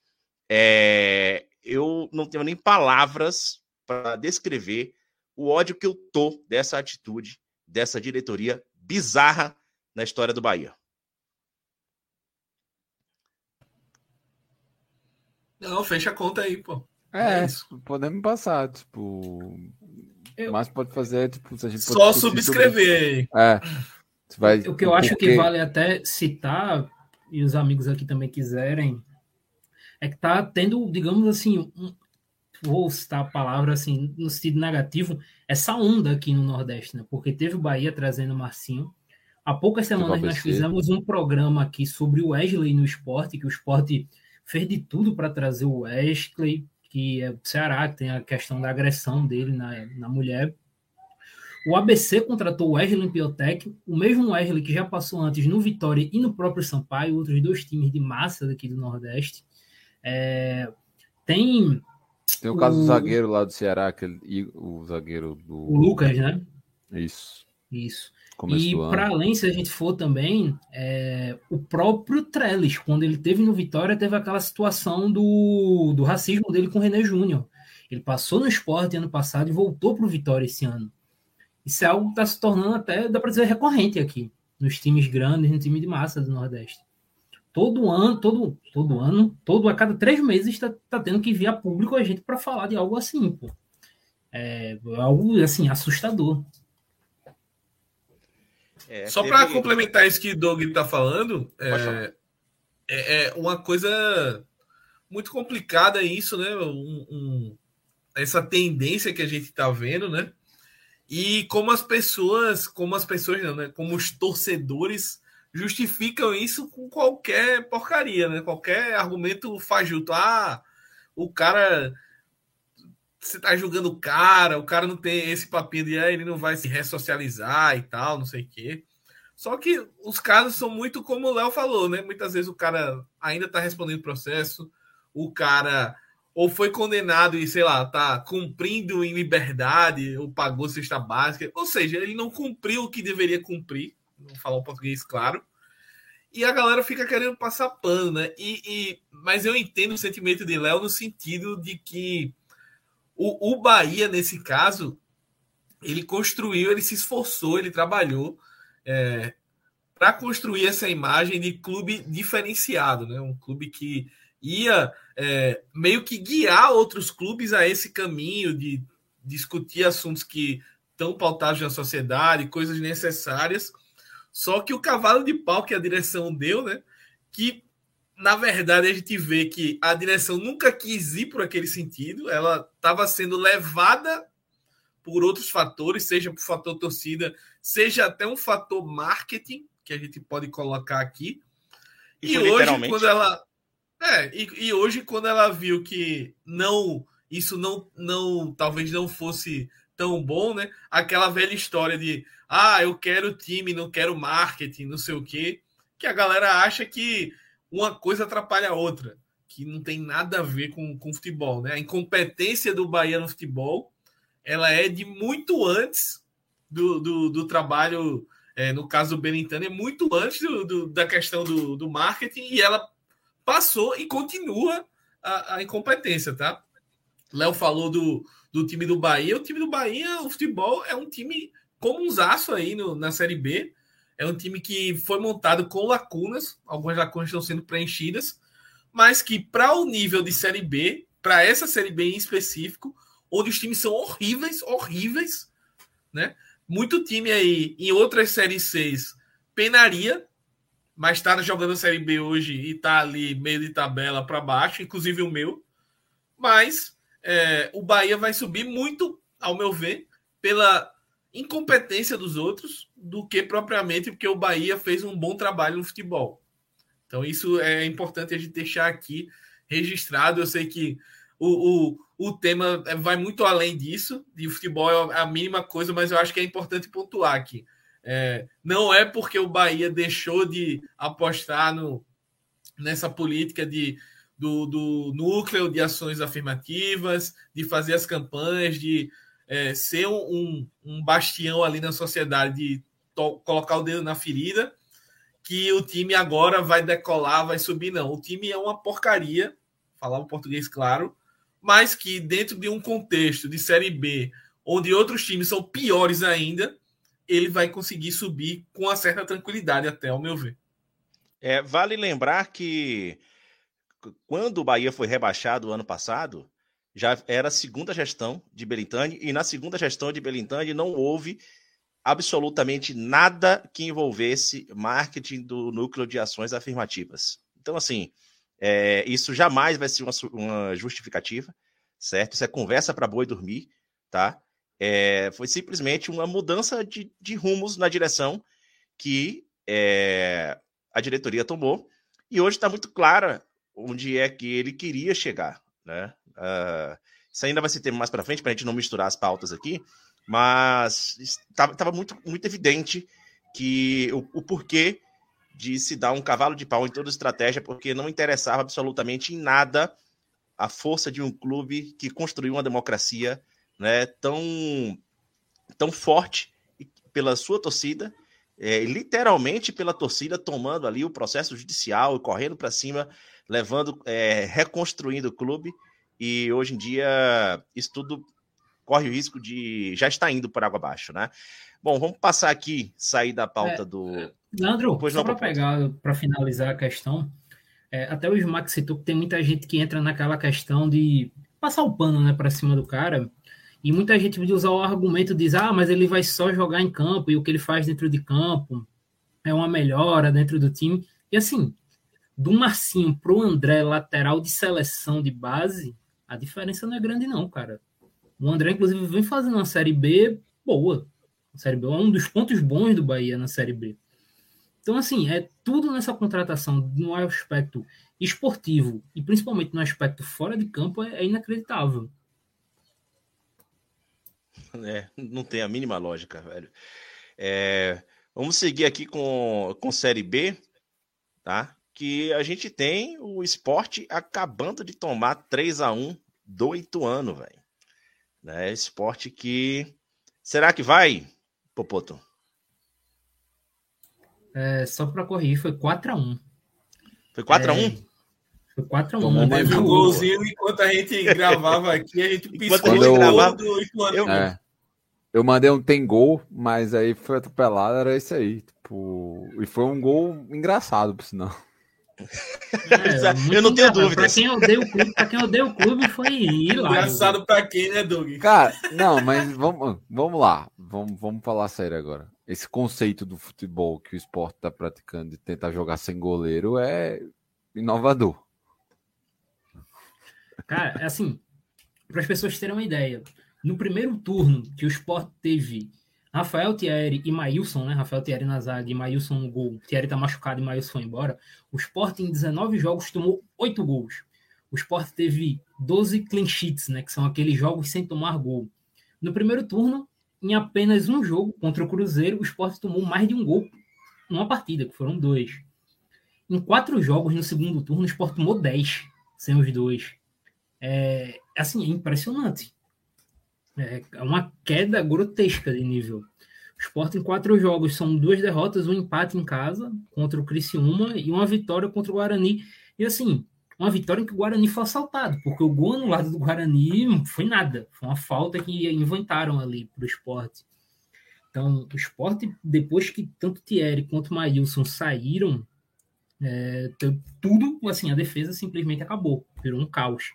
é... eu não tenho nem palavras para descrever o ódio que eu tô dessa atitude dessa diretoria bizarra na história do Bahia.
Não, fecha a conta aí, pô.
É,
É isso.
podemos passar, tipo.
Eu-
Mas pode fazer, tipo, se a gente pode
Só subscrever
sobre- É. Vai,
O que eu acho que vale até citar, e os amigos aqui também quiserem, é que tá tendo, digamos assim, um- vou citar a palavra assim, no sentido negativo, essa onda aqui no Nordeste, né? Porque teve o Bahia trazendo o Marcinho. Há poucas semanas nós fizemos um programa aqui sobre o Wesley no esporte, que o esporte fez de tudo para trazer o Wesley, que é do Ceará, que tem a questão da agressão dele na, na mulher. O ABC contratou o Wesley Piotec, o mesmo Wesley que já passou antes no Vitória e no próprio Sampaio, outros dois times de massa daqui do Nordeste. É, tem
Tem o caso do
o-
zagueiro lá do Ceará, aquele, e o zagueiro do.
o Lucas, né?
Isso.
Isso.
Começo
e para além, se a gente for também, é, o próprio Trellis, quando ele teve no Vitória, teve aquela situação do, do racismo dele com o René Júnior. Ele passou no esporte ano passado e voltou para o Vitória esse ano. Isso é algo que está se tornando até, dá para dizer, recorrente aqui, nos times grandes, no time de massa do Nordeste. Todo ano, todo, todo ano, todo a cada três meses está tá tendo que vir a público a gente para falar de algo assim, pô. É algo assim assustador.
É,
Só para complementar isso que o Doug tá falando, é, é, é uma coisa muito complicada isso, né? Um- um- essa tendência que a gente tá vendo, né? E como as pessoas, como as pessoas não, né? Como os torcedores justificam isso com qualquer porcaria, né? Qualquer argumento fajuto. Ah, o cara você tá julgando o cara, o cara não tem esse papinho de ah, ele não vai se ressocializar e tal, não sei o quê. Só que os casos são muito como o Léo falou, né? Muitas vezes o cara ainda tá respondendo processo, o cara ou foi condenado e, sei lá, tá cumprindo em liberdade, ou pagou cesta básica, ou seja, ele não cumpriu o que deveria cumprir, não falar o português claro, e a galera fica querendo passar pano, né? E, e- mas eu entendo o sentimento de Léo no sentido de que o, o Bahia, nesse caso, ele construiu, ele se esforçou, ele trabalhou para construir essa imagem de clube diferenciado, né? Um clube que ia é, meio que guiar outros clubes a esse caminho de discutir assuntos que estão pautados na sociedade, coisas necessárias. Só que o cavalo de pau que a direção deu, né? Que na verdade a gente vê que a direção nunca quis ir por aquele sentido, ela estava sendo levada por outros fatores, seja por fator torcida, seja até um fator marketing, que a gente pode colocar aqui.
Isso
e hoje, quando ela. É, e, e hoje, quando ela viu que não. Isso não, não talvez não fosse tão bom, né? Aquela velha história de ah, eu quero time, não quero marketing, não sei o quê. Que a galera acha que uma coisa atrapalha a outra, que não tem nada a ver com, com futebol, né? A incompetência do Bahia no futebol, ela é de muito antes do, do, do trabalho, é, no caso do Benintano, é muito antes do, do- da questão do, do marketing, e ela passou e continua a, a incompetência, tá? Léo falou do, do time do Bahia. O time do Bahia, o futebol, é um time comunzaço aí no, na Série B. É um time que foi montado com lacunas, algumas lacunas estão sendo preenchidas, mas que para o nível de Série B, para essa Série B em específico, onde os times são horríveis, horríveis, né? Muito time aí em outras séries 6 penaria, mas está jogando a Série B hoje e está ali meio de tabela para baixo, inclusive o meu. Mas é, o Bahia vai subir muito, ao meu ver, pela incompetência dos outros do que propriamente porque o Bahia fez um bom trabalho no futebol. Então, isso é importante a gente deixar aqui registrado. Eu sei que o, o, o tema vai muito além disso, de futebol é a mínima coisa, mas eu acho que é importante pontuar aqui. É, não é porque o Bahia deixou de apostar no, nessa política de, do, do núcleo de ações afirmativas, de fazer as campanhas, de é, ser um, um, um bastião ali na sociedade, de colocar o dedo na ferida, que o time agora vai decolar, vai subir. Não, o time é uma porcaria, falar o português claro, mas que dentro de um contexto de Série B, onde outros times são piores ainda, ele vai conseguir subir com uma certa tranquilidade, até ao meu ver.
É, vale lembrar que quando o Bahia foi rebaixado ano passado, já era a segunda gestão de Belintani, e na segunda gestão de Belintani não houve absolutamente nada que envolvesse marketing do núcleo de ações afirmativas. Então, assim, é, isso jamais vai ser uma, uma, justificativa, certo? Isso é conversa para boi dormir, tá? É, foi simplesmente uma mudança de, de rumos na direção que é, a diretoria tomou, e hoje está muito clara onde é que ele queria chegar, né? Uh, isso ainda vai ser tema mais para frente, para a gente não misturar as pautas aqui, mas estava muito, muito evidente que o, o, porquê de se dar um cavalo de pau em toda estratégia, porque não interessava absolutamente em nada a força de um clube que construiu uma democracia né, tão, tão forte pela sua torcida, é, literalmente pela torcida tomando ali o processo judicial e correndo para cima, levando, é, reconstruindo o clube. E hoje em dia isso tudo corre o risco de já estar indo por água abaixo, né? Bom, vamos passar aqui, sair da pauta é, do.
Leandro, Depois só para pegar, para finalizar a questão, é, até o Smack citou que tem muita gente que entra naquela questão de passar o pano né, para cima do cara. E muita gente vai usar o argumento diz: ah, mas ele vai só jogar em campo e o que ele faz dentro de campo é uma melhora dentro do time. E assim, do Marcinho pro André, lateral de seleção de base, a diferença não é grande, não, cara. O André, inclusive, vem fazendo uma Série B boa. A Série B é um dos pontos bons do Bahia na Série B. Então, assim, é tudo nessa contratação, no aspecto esportivo e principalmente no aspecto fora de campo, é, é inacreditável.
É, não tem a mínima lógica, velho. É, vamos seguir aqui com, com Série B, tá? Que a gente tem o esporte acabando de tomar 3 a 1 do Ituano, velho. Né? Esporte que. Será que vai, Popoto?
É, só para corrigir, foi 4x1.
Foi 4x1?
É... Foi 4x1.
Teve um golzinho enquanto a gente gravava aqui, a gente piscou eu, gravava,
eu, é, eu mandei um tem gol, mas aí foi atropelado, era isso aí. Tipo, e foi um gol engraçado, por sinal.
É, eu não tenho dúvida. Para
quem odeia o clube, para quem odeia o clube foi hilário.
Engraçado para quem, né, Doug?
Cara, não, mas vamos, vamos lá. Vamos, vamos falar sério agora. Esse conceito do futebol que o esporte está praticando de tentar jogar sem goleiro é inovador.
Cara, é assim, para as pessoas terem uma ideia, no primeiro turno que o esporte teve Rafael Thierry e Maílson, né? Rafael Thierry na zaga e Maílson no gol. Thierry tá machucado e Maílson foi embora. O Sport em 19 jogos tomou 8 gols. O Sport teve 12 clean sheets, né? Que são aqueles jogos sem tomar gol. No primeiro turno, em apenas um jogo contra o Cruzeiro, o Sport tomou mais de um gol numa partida, que foram dois. Em quatro jogos no segundo turno, o Sport tomou 10 sem os dois. É, assim, é impressionante. É, é uma queda grotesca de nível. O Sport em quatro jogos são duas derrotas, um empate em casa contra o Criciúma e uma vitória contra o Guarani. E assim, uma vitória em que o Guarani foi assaltado, porque o gol no lado do Guarani não foi nada. Foi uma falta que inventaram ali para o esporte. Então, o esporte, depois que tanto Thierry quanto Maílson saíram, é, tudo, assim, a defesa simplesmente acabou, virou um caos.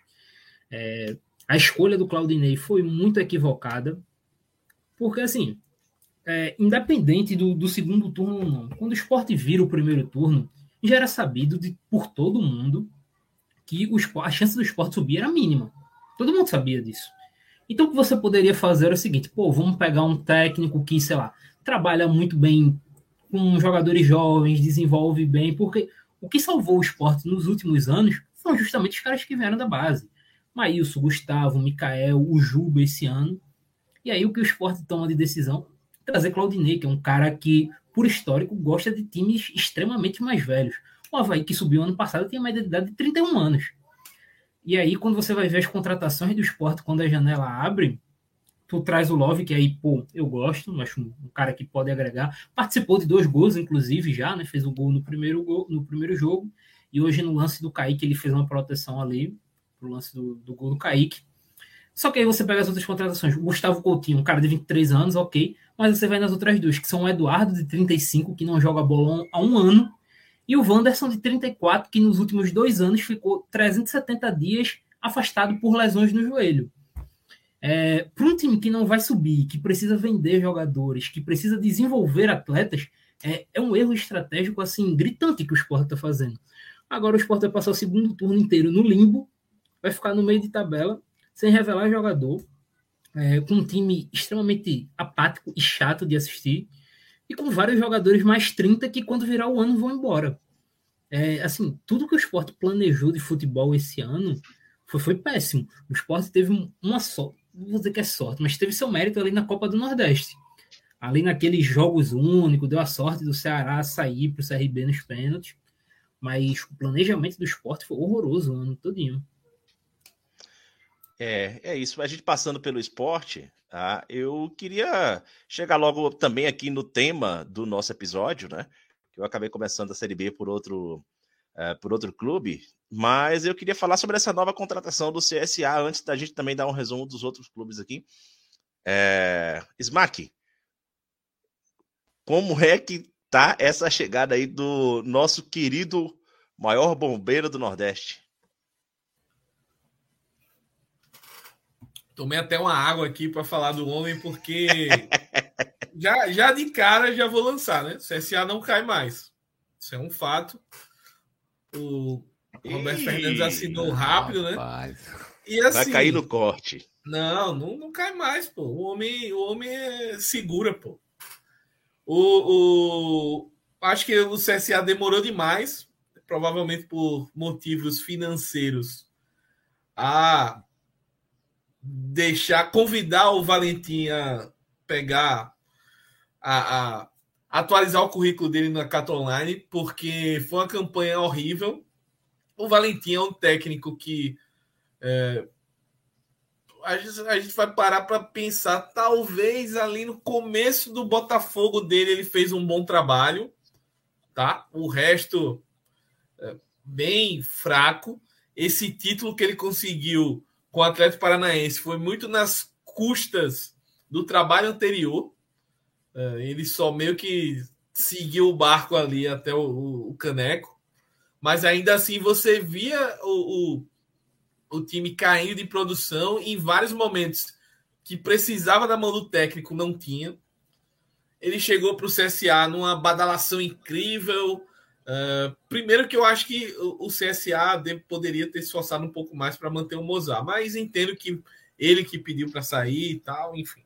É, a escolha do Claudinei foi muito equivocada, porque assim, é, independente do, do, segundo turno ou não, quando o esporte vira o primeiro turno, já era sabido de, por todo mundo que o a chance do esporte subir era mínima. Todo mundo sabia disso. Então o que você poderia fazer era o seguinte: pô, vamos pegar um técnico que, sei lá, trabalha muito bem com jogadores jovens, desenvolve bem, porque o que salvou o esporte nos últimos anos foram justamente os caras que vieram da base. Maílson, Gustavo, Mikael, o Juba esse ano. E aí o que o esporte toma de decisão? Trazer Claudinei, que é um cara que, por histórico, gosta de times extremamente mais velhos. O Havaí, que subiu ano passado, tem uma idade de 31 anos. E aí, quando você vai ver as contratações do esporte, quando a janela abre, tu traz o Love, que aí, pô, eu gosto, acho um, cara que pode agregar. Participou de dois gols, inclusive, já, né? Fez o gol no primeiro, gol, no primeiro jogo. E hoje, no lance do Kaique, ele fez uma proteção ali pro lance do, do gol do Kaique. Só que aí você pega as outras contratações. O Gustavo Coutinho, um cara de 23 anos, ok. Mas você vai nas outras duas, que são o Eduardo, de 35, que não joga bolão há um ano. e o Wanderson de 34, que nos últimos dois anos ficou 370 dias afastado por lesões no joelho. É, Para um time que não vai subir, que precisa vender jogadores, que precisa desenvolver atletas, é, é um erro estratégico assim gritante que o Sport está fazendo. Agora o Sport vai passar o segundo turno inteiro no limbo, vai ficar no meio de tabela, sem revelar jogador, é, com um time extremamente apático e chato de assistir, e com vários jogadores mais 30 que quando virar o ano vão embora. É, assim, tudo que o esporte planejou de futebol esse ano foi, foi péssimo. O esporte teve uma não vou dizer que é sorte, mas teve seu mérito ali na Copa do Nordeste. Ali naqueles jogos únicos, deu a sorte do Ceará sair para o CRB nos pênaltis. Mas o planejamento do esporte foi horroroso o ano todinho.
É, é isso. A gente passando pelo esporte, tá? eu queria chegar logo também aqui no tema do nosso episódio, né? Que eu acabei começando a Série B por outro, uh, por outro clube, mas eu queria falar sobre essa nova contratação do CSA antes da gente também dar um resumo dos outros clubes aqui. É... Smack, como é que tá essa chegada aí do nosso querido maior bombeiro do Nordeste?
Tomei até uma água aqui para falar do homem, porque já, já de cara já vou lançar, né? CSA não cai mais. Isso é um fato. O Roberto Ih, Fernandes assinou rápido, né?
E assim, Vai cair no corte.
Não, não, não cai mais, pô. O homem, o homem é segura, pô. O, o, acho que o CSA demorou demais, provavelmente por motivos financeiros, a deixar, convidar o Valentim a pegar, a, a atualizar o currículo dele na Cat Online, porque foi uma campanha horrível. O Valentim é um técnico que é, a gente, a gente vai parar para pensar, talvez ali no começo do Botafogo dele ele fez um bom trabalho, tá? O resto é, bem fraco. Esse título que ele conseguiu com o Atlético Paranaense foi muito nas custas do trabalho anterior. É, ele só meio que seguiu o barco ali até o, o, caneco, mas ainda assim você via o, o o time caindo de produção em vários momentos que precisava da mão do técnico, não tinha. Ele chegou para o CSA numa badalação incrível. Uh, primeiro que eu acho que o, CSA poderia ter se esforçado um pouco mais para manter o Mozart, mas entendo que ele que pediu para sair e tal, enfim.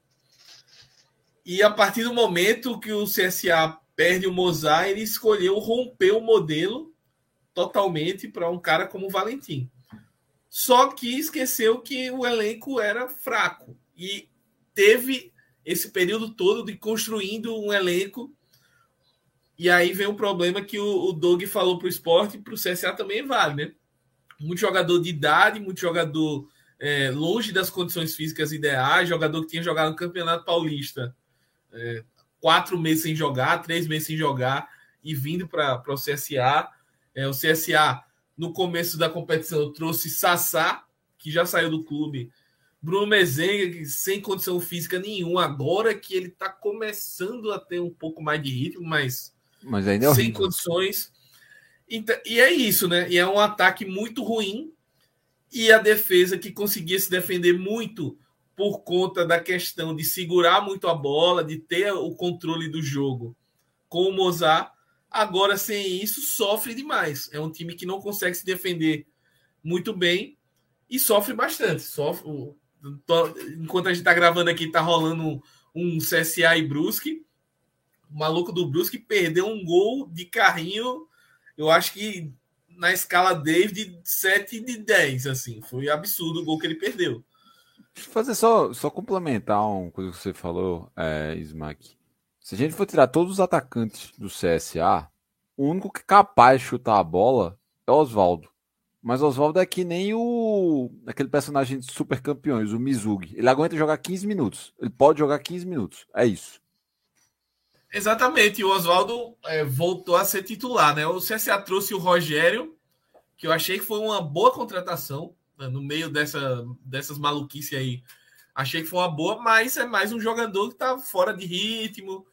E a partir do momento que o CSA perde o Mozart, ele escolheu romper o modelo totalmente para um cara como o Valentim. Só que esqueceu que o elenco era fraco e teve esse período todo de construindo um elenco. E aí vem um problema que o, o Doug falou para o esporte e para o CSA também vale, né? Muito jogador de idade, muito jogador é, longe das condições físicas ideais, jogador que tinha jogado no Campeonato Paulista é, quatro meses sem jogar, três meses sem jogar e vindo para o CSA. É, o CSA no começo da competição trouxe Sassá, que já saiu do clube. Bruno Mezenga, que sem condição física nenhuma, agora que ele está começando a ter um pouco mais de ritmo, mas,
mas ainda é
sem condições. Então, e é isso, né? E é um ataque muito ruim. E a defesa que conseguia se defender muito por conta da questão de segurar muito a bola, de ter o controle do jogo com o Mozart, Agora, sem isso, sofre demais. É um time que não consegue se defender muito bem e sofre bastante. Sofre, enquanto a gente está gravando aqui, está rolando um, CSA e Brusque. O maluco do Brusque perdeu um gol de carrinho, eu acho que na escala David, 7 de 10. Assim, foi absurdo o gol que ele perdeu.
Deixa eu fazer só, só complementar uma coisa que você falou, é, Smack. Se a gente for tirar todos os atacantes do CSA, o único que é capaz de chutar a bola é o Oswaldo. Mas Oswaldo é que nem o aquele personagem de super campeões, o Mizugi. Ele aguenta jogar 15 minutos. Ele pode jogar 15 minutos. É isso.
Exatamente. O Oswaldo é, voltou a ser titular, né? O CSA trouxe o Rogério, que eu achei que foi uma boa contratação né? no meio dessa, dessas maluquices aí. Achei que foi uma boa, mas é mais um jogador que tá fora de ritmo,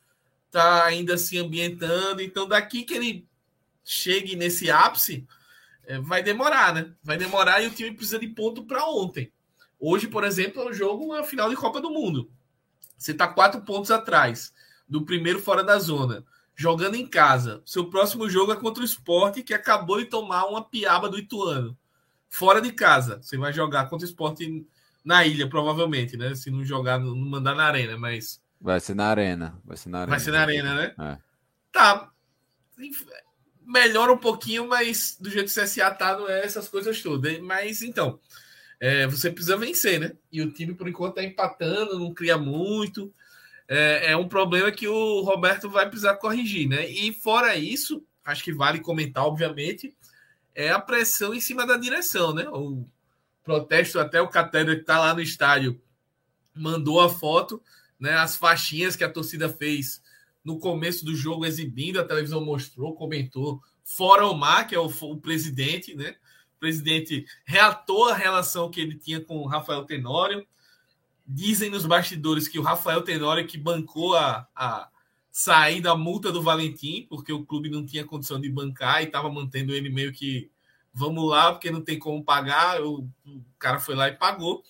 está ainda se ambientando. Então, daqui que ele chegue nesse ápice, é, vai demorar, né? Vai demorar e o time precisa de ponto para ontem. Hoje, por exemplo, é um jogo, uma final de Copa do Mundo. Você está quatro pontos atrás do primeiro fora da zona, jogando em casa. Seu próximo jogo é contra o Sport, que acabou de tomar uma piaba do Ituano. Fora de casa. Você vai jogar contra o Sport na ilha, provavelmente, né? Se não jogar, não mandar na arena, mas.
Vai ser na arena. Vai ser na arena.
Vai ser na arena, né?
É.
Tá. Melhora um pouquinho, mas do jeito que o CSA tá, não é essas coisas todas. Mas então, é, você precisa vencer, né? E o time, por enquanto, tá empatando, não cria muito. É, é um problema que o Roberto vai precisar corrigir, né? E fora isso, acho que vale comentar, obviamente, é a pressão em cima da direção, né? O protesto, até o Catedra que está lá no estádio mandou a foto, né? As faixinhas que a torcida fez no começo do jogo, exibindo, a televisão mostrou, comentou. Fora o Mar, que é o, o presidente, né? O presidente reatou a relação que ele tinha com o Rafael Tenório. Dizem nos bastidores que o Rafael Tenório que bancou a, a sair da multa do Valentim, porque o clube não tinha condição de bancar e estava mantendo ele meio que vamos lá, porque não tem como pagar. O, o, cara foi lá e pagou.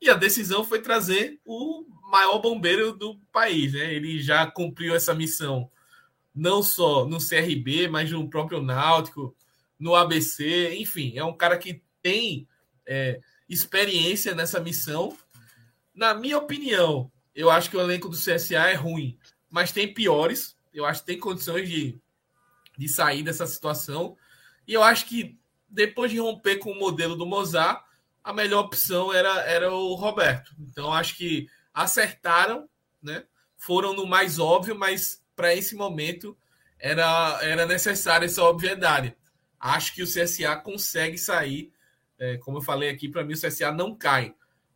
E a decisão foi trazer o maior bombeiro do país. Né? Ele já cumpriu essa missão, não só no CRB, mas no próprio Náutico, no ABC. Enfim, é um cara que tem é, experiência nessa missão. Na minha opinião, eu acho que o elenco do CSA é ruim mas tem piores. Eu acho que tem condições de, de sair dessa situação. E eu acho que depois de romper com o modelo do Mozart, a melhor opção era, era o Roberto. Então acho que acertaram, né? Foram no mais óbvio, mas para esse momento era, era necessária essa obviedade. Acho que o CSA consegue sair. É, como eu falei aqui, para mim o CSA não cai.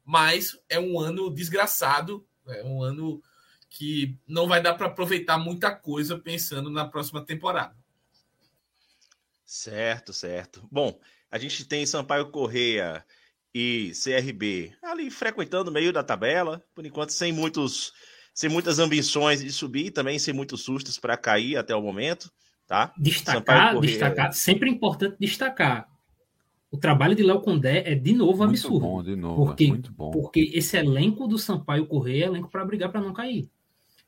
Mas é um ano desgraçado, é um ano que não vai dar para aproveitar muita coisa pensando na próxima temporada.
Certo, certo. Bom, a gente tem Sampaio Correia e CRB ali frequentando o meio da tabela, por enquanto sem muitos sem muitas ambições de subir, também sem muitos sustos para cair até o momento, tá?
Destacar, destacar, sempre é importante destacar. O trabalho de Léo Condé é de novo
muito
absurdo.
Bom, de novo,
porque,
muito bom.
Porque esse elenco do Sampaio Correia é elenco para brigar para não cair.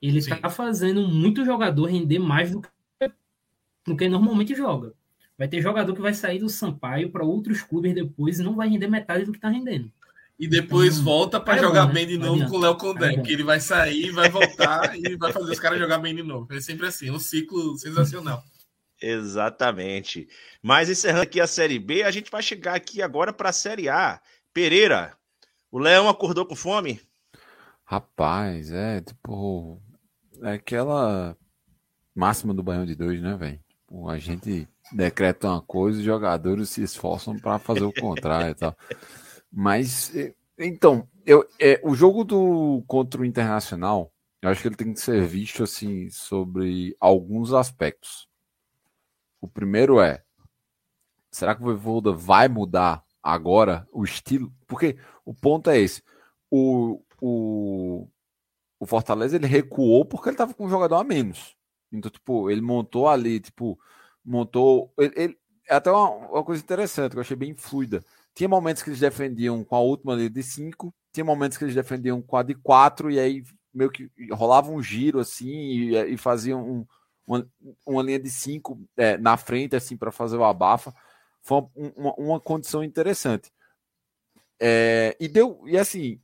Ele está fazendo muito jogador render mais do que, do que normalmente joga. Vai ter jogador que vai sair do Sampaio para outros clubes depois e não vai render metade do que está rendendo.
E depois então, volta para é jogar bom, né? bem de novo com o Léo Condé, porque ele vai sair, vai voltar e vai fazer os caras jogar bem de novo. É sempre assim, um ciclo sensacional.
Exatamente. Mas encerrando aqui a Série B, a gente vai chegar aqui agora para a Série A. Pereira, o Leão acordou com fome?
Rapaz, é tipo é aquela máxima do banhão de dois, né, velho? A gente decreta uma coisa, os jogadores se esforçam para fazer o contrário e tal. Mas, então, eu, é, o jogo do contra o Internacional, eu acho que ele tem que ser visto assim sobre alguns aspectos. O primeiro é, será que o Voivoda vai mudar agora o estilo? Porque o ponto é esse. O, o, o Fortaleza ele recuou porque ele tava com um jogador a menos. Então, tipo, ele montou ali, tipo, montou. Ele, ele é até uma, uma, coisa interessante que eu achei bem fluida. Tinha momentos que eles defendiam com a última de 5, tinha momentos que eles defendiam com a de 4, e aí meio que rolava um giro assim e, e faziam um, uma, uma linha de 5 é, na frente, assim, para fazer o abafa. Foi uma, uma, uma condição interessante. É, e deu, e assim,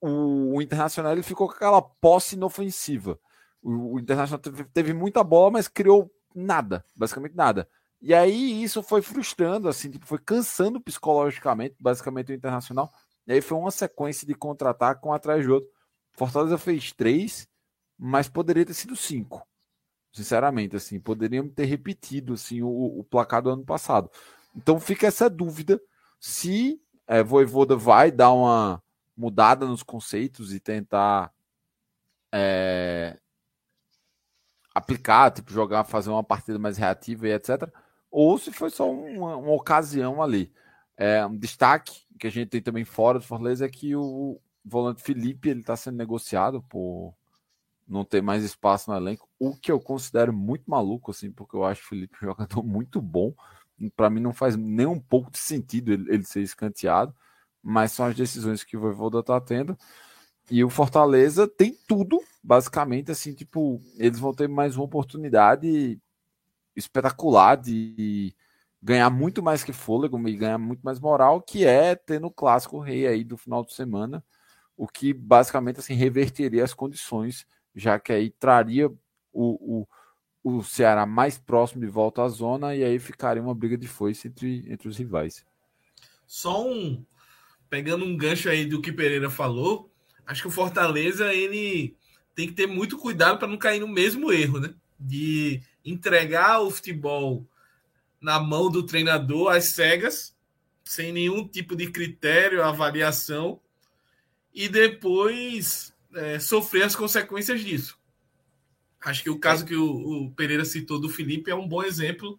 o, o Internacional ele ficou com aquela posse inofensiva. O, o Internacional teve, teve, muita bola, mas criou nada, basicamente nada. E aí isso foi frustrando, assim, tipo, foi cansando psicologicamente, basicamente, o Internacional. E aí foi uma sequência de contra-ataque um atrás do outro. Fortaleza fez três, mas poderia ter sido cinco. Sinceramente, assim, poderiam ter repetido assim, o, o placar do ano passado. Então fica essa dúvida se é, Voivoda vai dar uma, mudada nos conceitos e tentar é, aplicar, tipo, jogar, fazer uma partida mais reativa e etc. Ou se foi só uma, uma ocasião ali. É, um destaque que a gente tem também fora do Fortaleza é que o volante Felipe ele está sendo negociado por não ter mais espaço no elenco, o que eu considero muito maluco, assim, porque eu acho o Felipe um jogador muito bom. Para mim não faz nem um pouco de sentido ele, ele ser escanteado, mas são as decisões que o Voivoda está tendo. E o Fortaleza tem tudo, basicamente, assim, tipo, eles vão ter mais uma oportunidade espetacular de ganhar muito mais que fôlego e ganhar muito mais moral, que é ter no clássico rei aí do final de semana, o que basicamente assim reverteria as condições, já que aí traria o, o, o Ceará mais próximo de volta à zona e aí ficaria uma briga de foice entre, entre os rivais.
Só um pegando um gancho aí do que Pereira falou, acho que o Fortaleza ele tem que ter muito cuidado para não cair no mesmo erro, né? De entregar o futebol na mão do treinador às cegas, sem nenhum tipo de critério, avaliação, e depois é, sofrer as consequências disso. Acho que o caso que o, o, Pereira citou do Felipe é um bom exemplo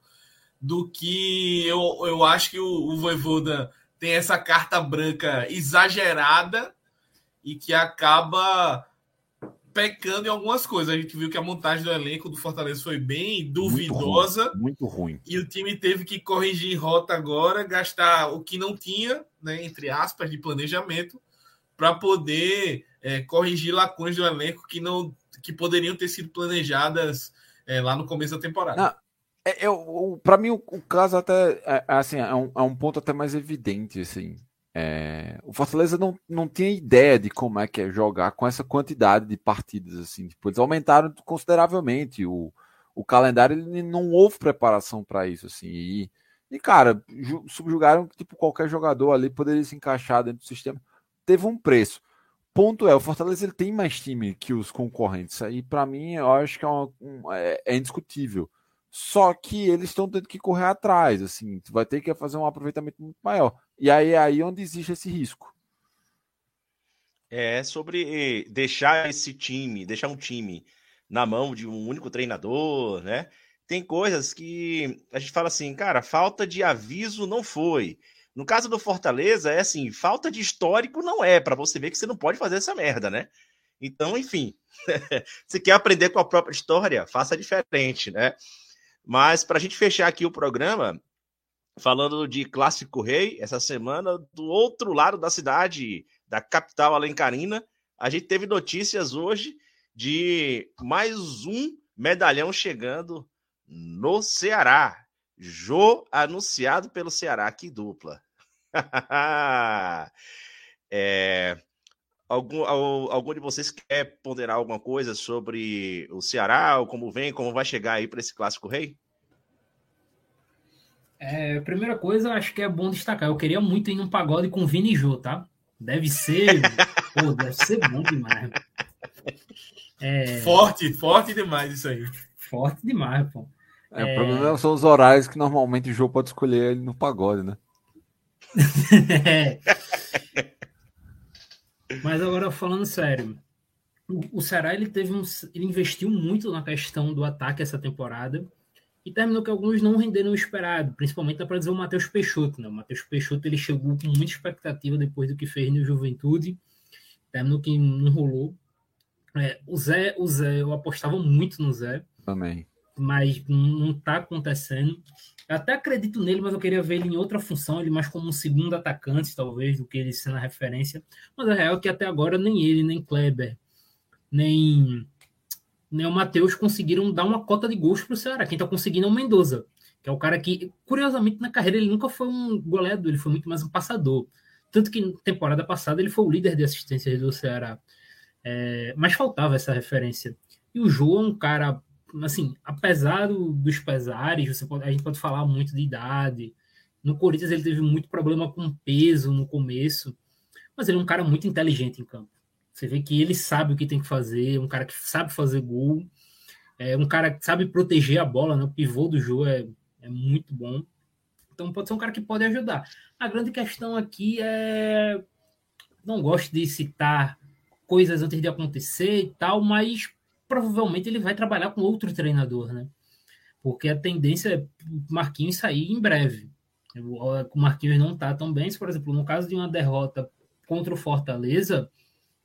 do que eu, eu acho que o, o Voivoda tem essa carta branca exagerada e que acaba pecando em algumas coisas. A gente viu que a montagem do elenco do Fortaleza foi bem duvidosa.
Muito ruim. Muito ruim.
E o time teve que corrigir rota agora, gastar o que não tinha, né, entre aspas, de planejamento, para poder é, corrigir lacunas do elenco que não que poderiam ter sido planejadas é, lá no começo da temporada. Não,
é, é, para mim, o, o, caso até é, é assim, é um, é um ponto até mais evidente, assim. É, o Fortaleza não, não tinha ideia de como é que é jogar com essa quantidade de partidas assim. Tipo, eles aumentaram consideravelmente o, o calendário, ele não houve preparação para isso assim. E, e cara, subjugaram que tipo qualquer jogador ali poderia se encaixar dentro do sistema. Teve um preço. Ponto é, o Fortaleza ele tem mais time que os concorrentes. E para mim, eu acho que é, uma, um, é, é indiscutível. Só que eles estão tendo que correr atrás, assim, vai ter que fazer um aproveitamento muito maior. E aí é aí onde existe esse risco.
É sobre deixar esse time, deixar um time na mão de um único treinador, né? Tem coisas que a gente fala assim, cara, falta de aviso não foi. No caso do Fortaleza, é assim, falta de histórico não é, para você ver que você não pode fazer essa merda, né? Então, enfim, se quer aprender com a própria história, faça diferente, né? Mas para a gente fechar aqui o programa, falando de Clássico Rei, essa semana, do outro lado da cidade, da capital alencarina, a gente teve notícias hoje de mais um medalhão chegando no Ceará. Jô anunciado pelo Ceará, que dupla. É, algum, algum de vocês quer ponderar alguma coisa sobre o Ceará, ou como vem, como vai chegar aí para esse clássico rei?
É, primeira coisa, acho que é bom destacar. Eu queria muito ir num pagode com Vini e Jô, tá? Deve ser. pô, deve ser bom demais.
É... Forte, forte demais isso aí.
Forte demais, pô.
É, é... O problema são os horários que normalmente o Jô pode escolher ele no pagode, né?
É. Mas agora falando sério, o, Ceará ele teve um, ele investiu muito na questão do ataque essa temporada e terminou que alguns não renderam o esperado, principalmente para dizer o Matheus Peixoto, né? O Matheus Peixoto ele chegou com muita expectativa depois do que fez no Juventude, terminou que não rolou. É, o Zé, o Zé, eu apostava muito no Zé.
Também.
Mas não está acontecendo. Eu até acredito nele, mas eu queria ver ele em outra função, ele mais como um segundo atacante, talvez, do que ele sendo a referência. Mas a real é que até agora nem ele, nem Kleber, nem, nem o Matheus conseguiram dar uma cota de gols para o Ceará. Quem está conseguindo é o Mendoza, que é o cara que, curiosamente, na carreira ele nunca foi um goleador, ele foi muito mais um passador. Tanto que na temporada passada ele foi o líder de assistências do Ceará. É, mas faltava essa referência. E o João é um cara assim, apesar do, dos pesares, você pode, a gente pode falar muito de idade. No Corinthians ele teve muito problema com peso no começo, mas ele é um cara muito inteligente em campo. Você vê que ele sabe o que tem que fazer, um cara que sabe fazer gol, é um cara que sabe proteger a bola, né? O pivô do jogo é, é muito bom. Então pode ser um cara que pode ajudar. A grande questão aqui é não gosto de citar coisas antes de acontecer e tal, mas provavelmente ele vai trabalhar com outro treinador, né? Porque a tendência é o Marquinhos sair em breve. O Marquinhos não está tão bem, se, por exemplo, no caso de uma derrota contra o Fortaleza,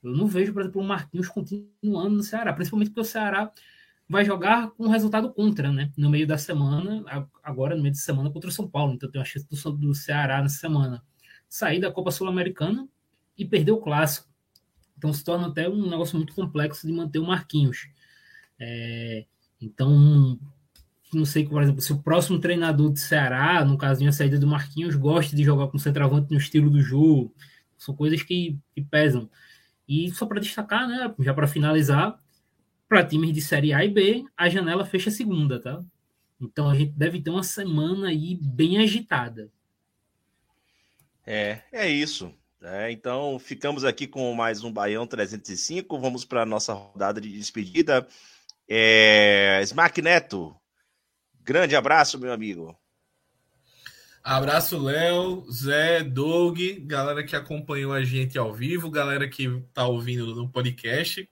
Eu não vejo, por exemplo, o Marquinhos continuando no Ceará, principalmente porque o Ceará vai jogar com um resultado contra, né? No meio da semana, agora no meio de semana contra o São Paulo. Então tem uma chance do, do Ceará na semana sair da Copa Sul-Americana e perder o clássico. Então se torna até um negócio muito complexo de manter o Marquinhos. É, então, não sei, por exemplo, se o próximo treinador do Ceará, no caso de a saída do Marquinhos, gosta de jogar com centroavante no estilo do jogo. São coisas que, que pesam. E só para destacar, né, já para finalizar, para times de Série A e B, a janela fecha segunda, tá? Então a gente deve ter uma semana aí bem agitada.
É, é isso. É, então ficamos aqui com mais um Baião 305. Vamos para a nossa rodada de despedida. É, Smack Neto, grande abraço, meu amigo.
Abraço, Léo, Zé, Doug, galera que acompanhou a gente ao vivo, galera que tá ouvindo no podcast.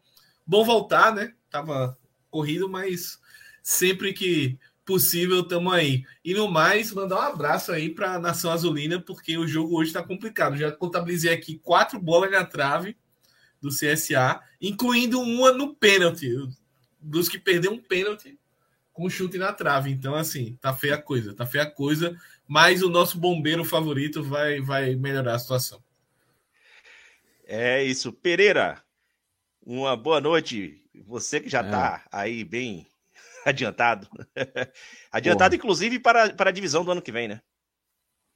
Bom voltar, né? Tava corrido, mas sempre que possível estamos aí. E no mais, mandar um abraço aí para a Nação Azulina, porque o jogo hoje está complicado. Já contabilizei aqui quatro bolas na trave do CSA, incluindo uma no pênalti. Dos que perdeu um pênalti com chute na trave. Então, assim, tá feia a coisa, tá feia a coisa mas o nosso bombeiro favorito vai, vai melhorar a situação.
É isso. Pereira, uma boa noite. Você que já está é. aí bem adiantado. adiantado, Porra. inclusive, para, para a divisão do ano que vem, né?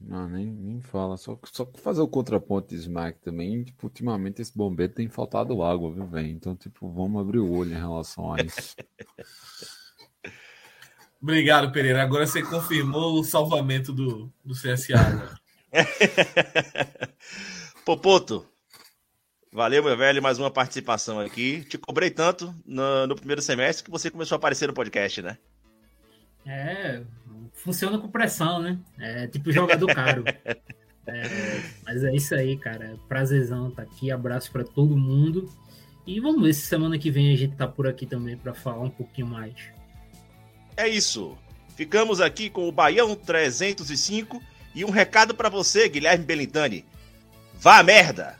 Não, nem, nem fala. Só, só fazer o contraponto de Smack também. Tipo, ultimamente esse bombeiro tem faltado água, viu, velho? Então, tipo, vamos abrir o olho em relação a isso.
Obrigado, Pereira. Agora você confirmou o salvamento do, do CSA.
Popoto, valeu, meu velho, mais uma participação aqui. Te cobrei tanto no, no, primeiro semestre que você começou a aparecer no podcast, né?
É, funciona com pressão, né? É tipo jogador caro. É, mas é isso aí, cara. Prazerzão tá aqui. Abraço para todo mundo. E vamos ver se semana que vem a gente tá por aqui também para falar um pouquinho mais.
É isso. Ficamos aqui com o Baião 305 e um recado para você, Guilherme Belintani. Vá merda!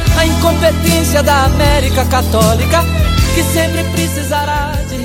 A incompetência da América Católica Que sempre precisará de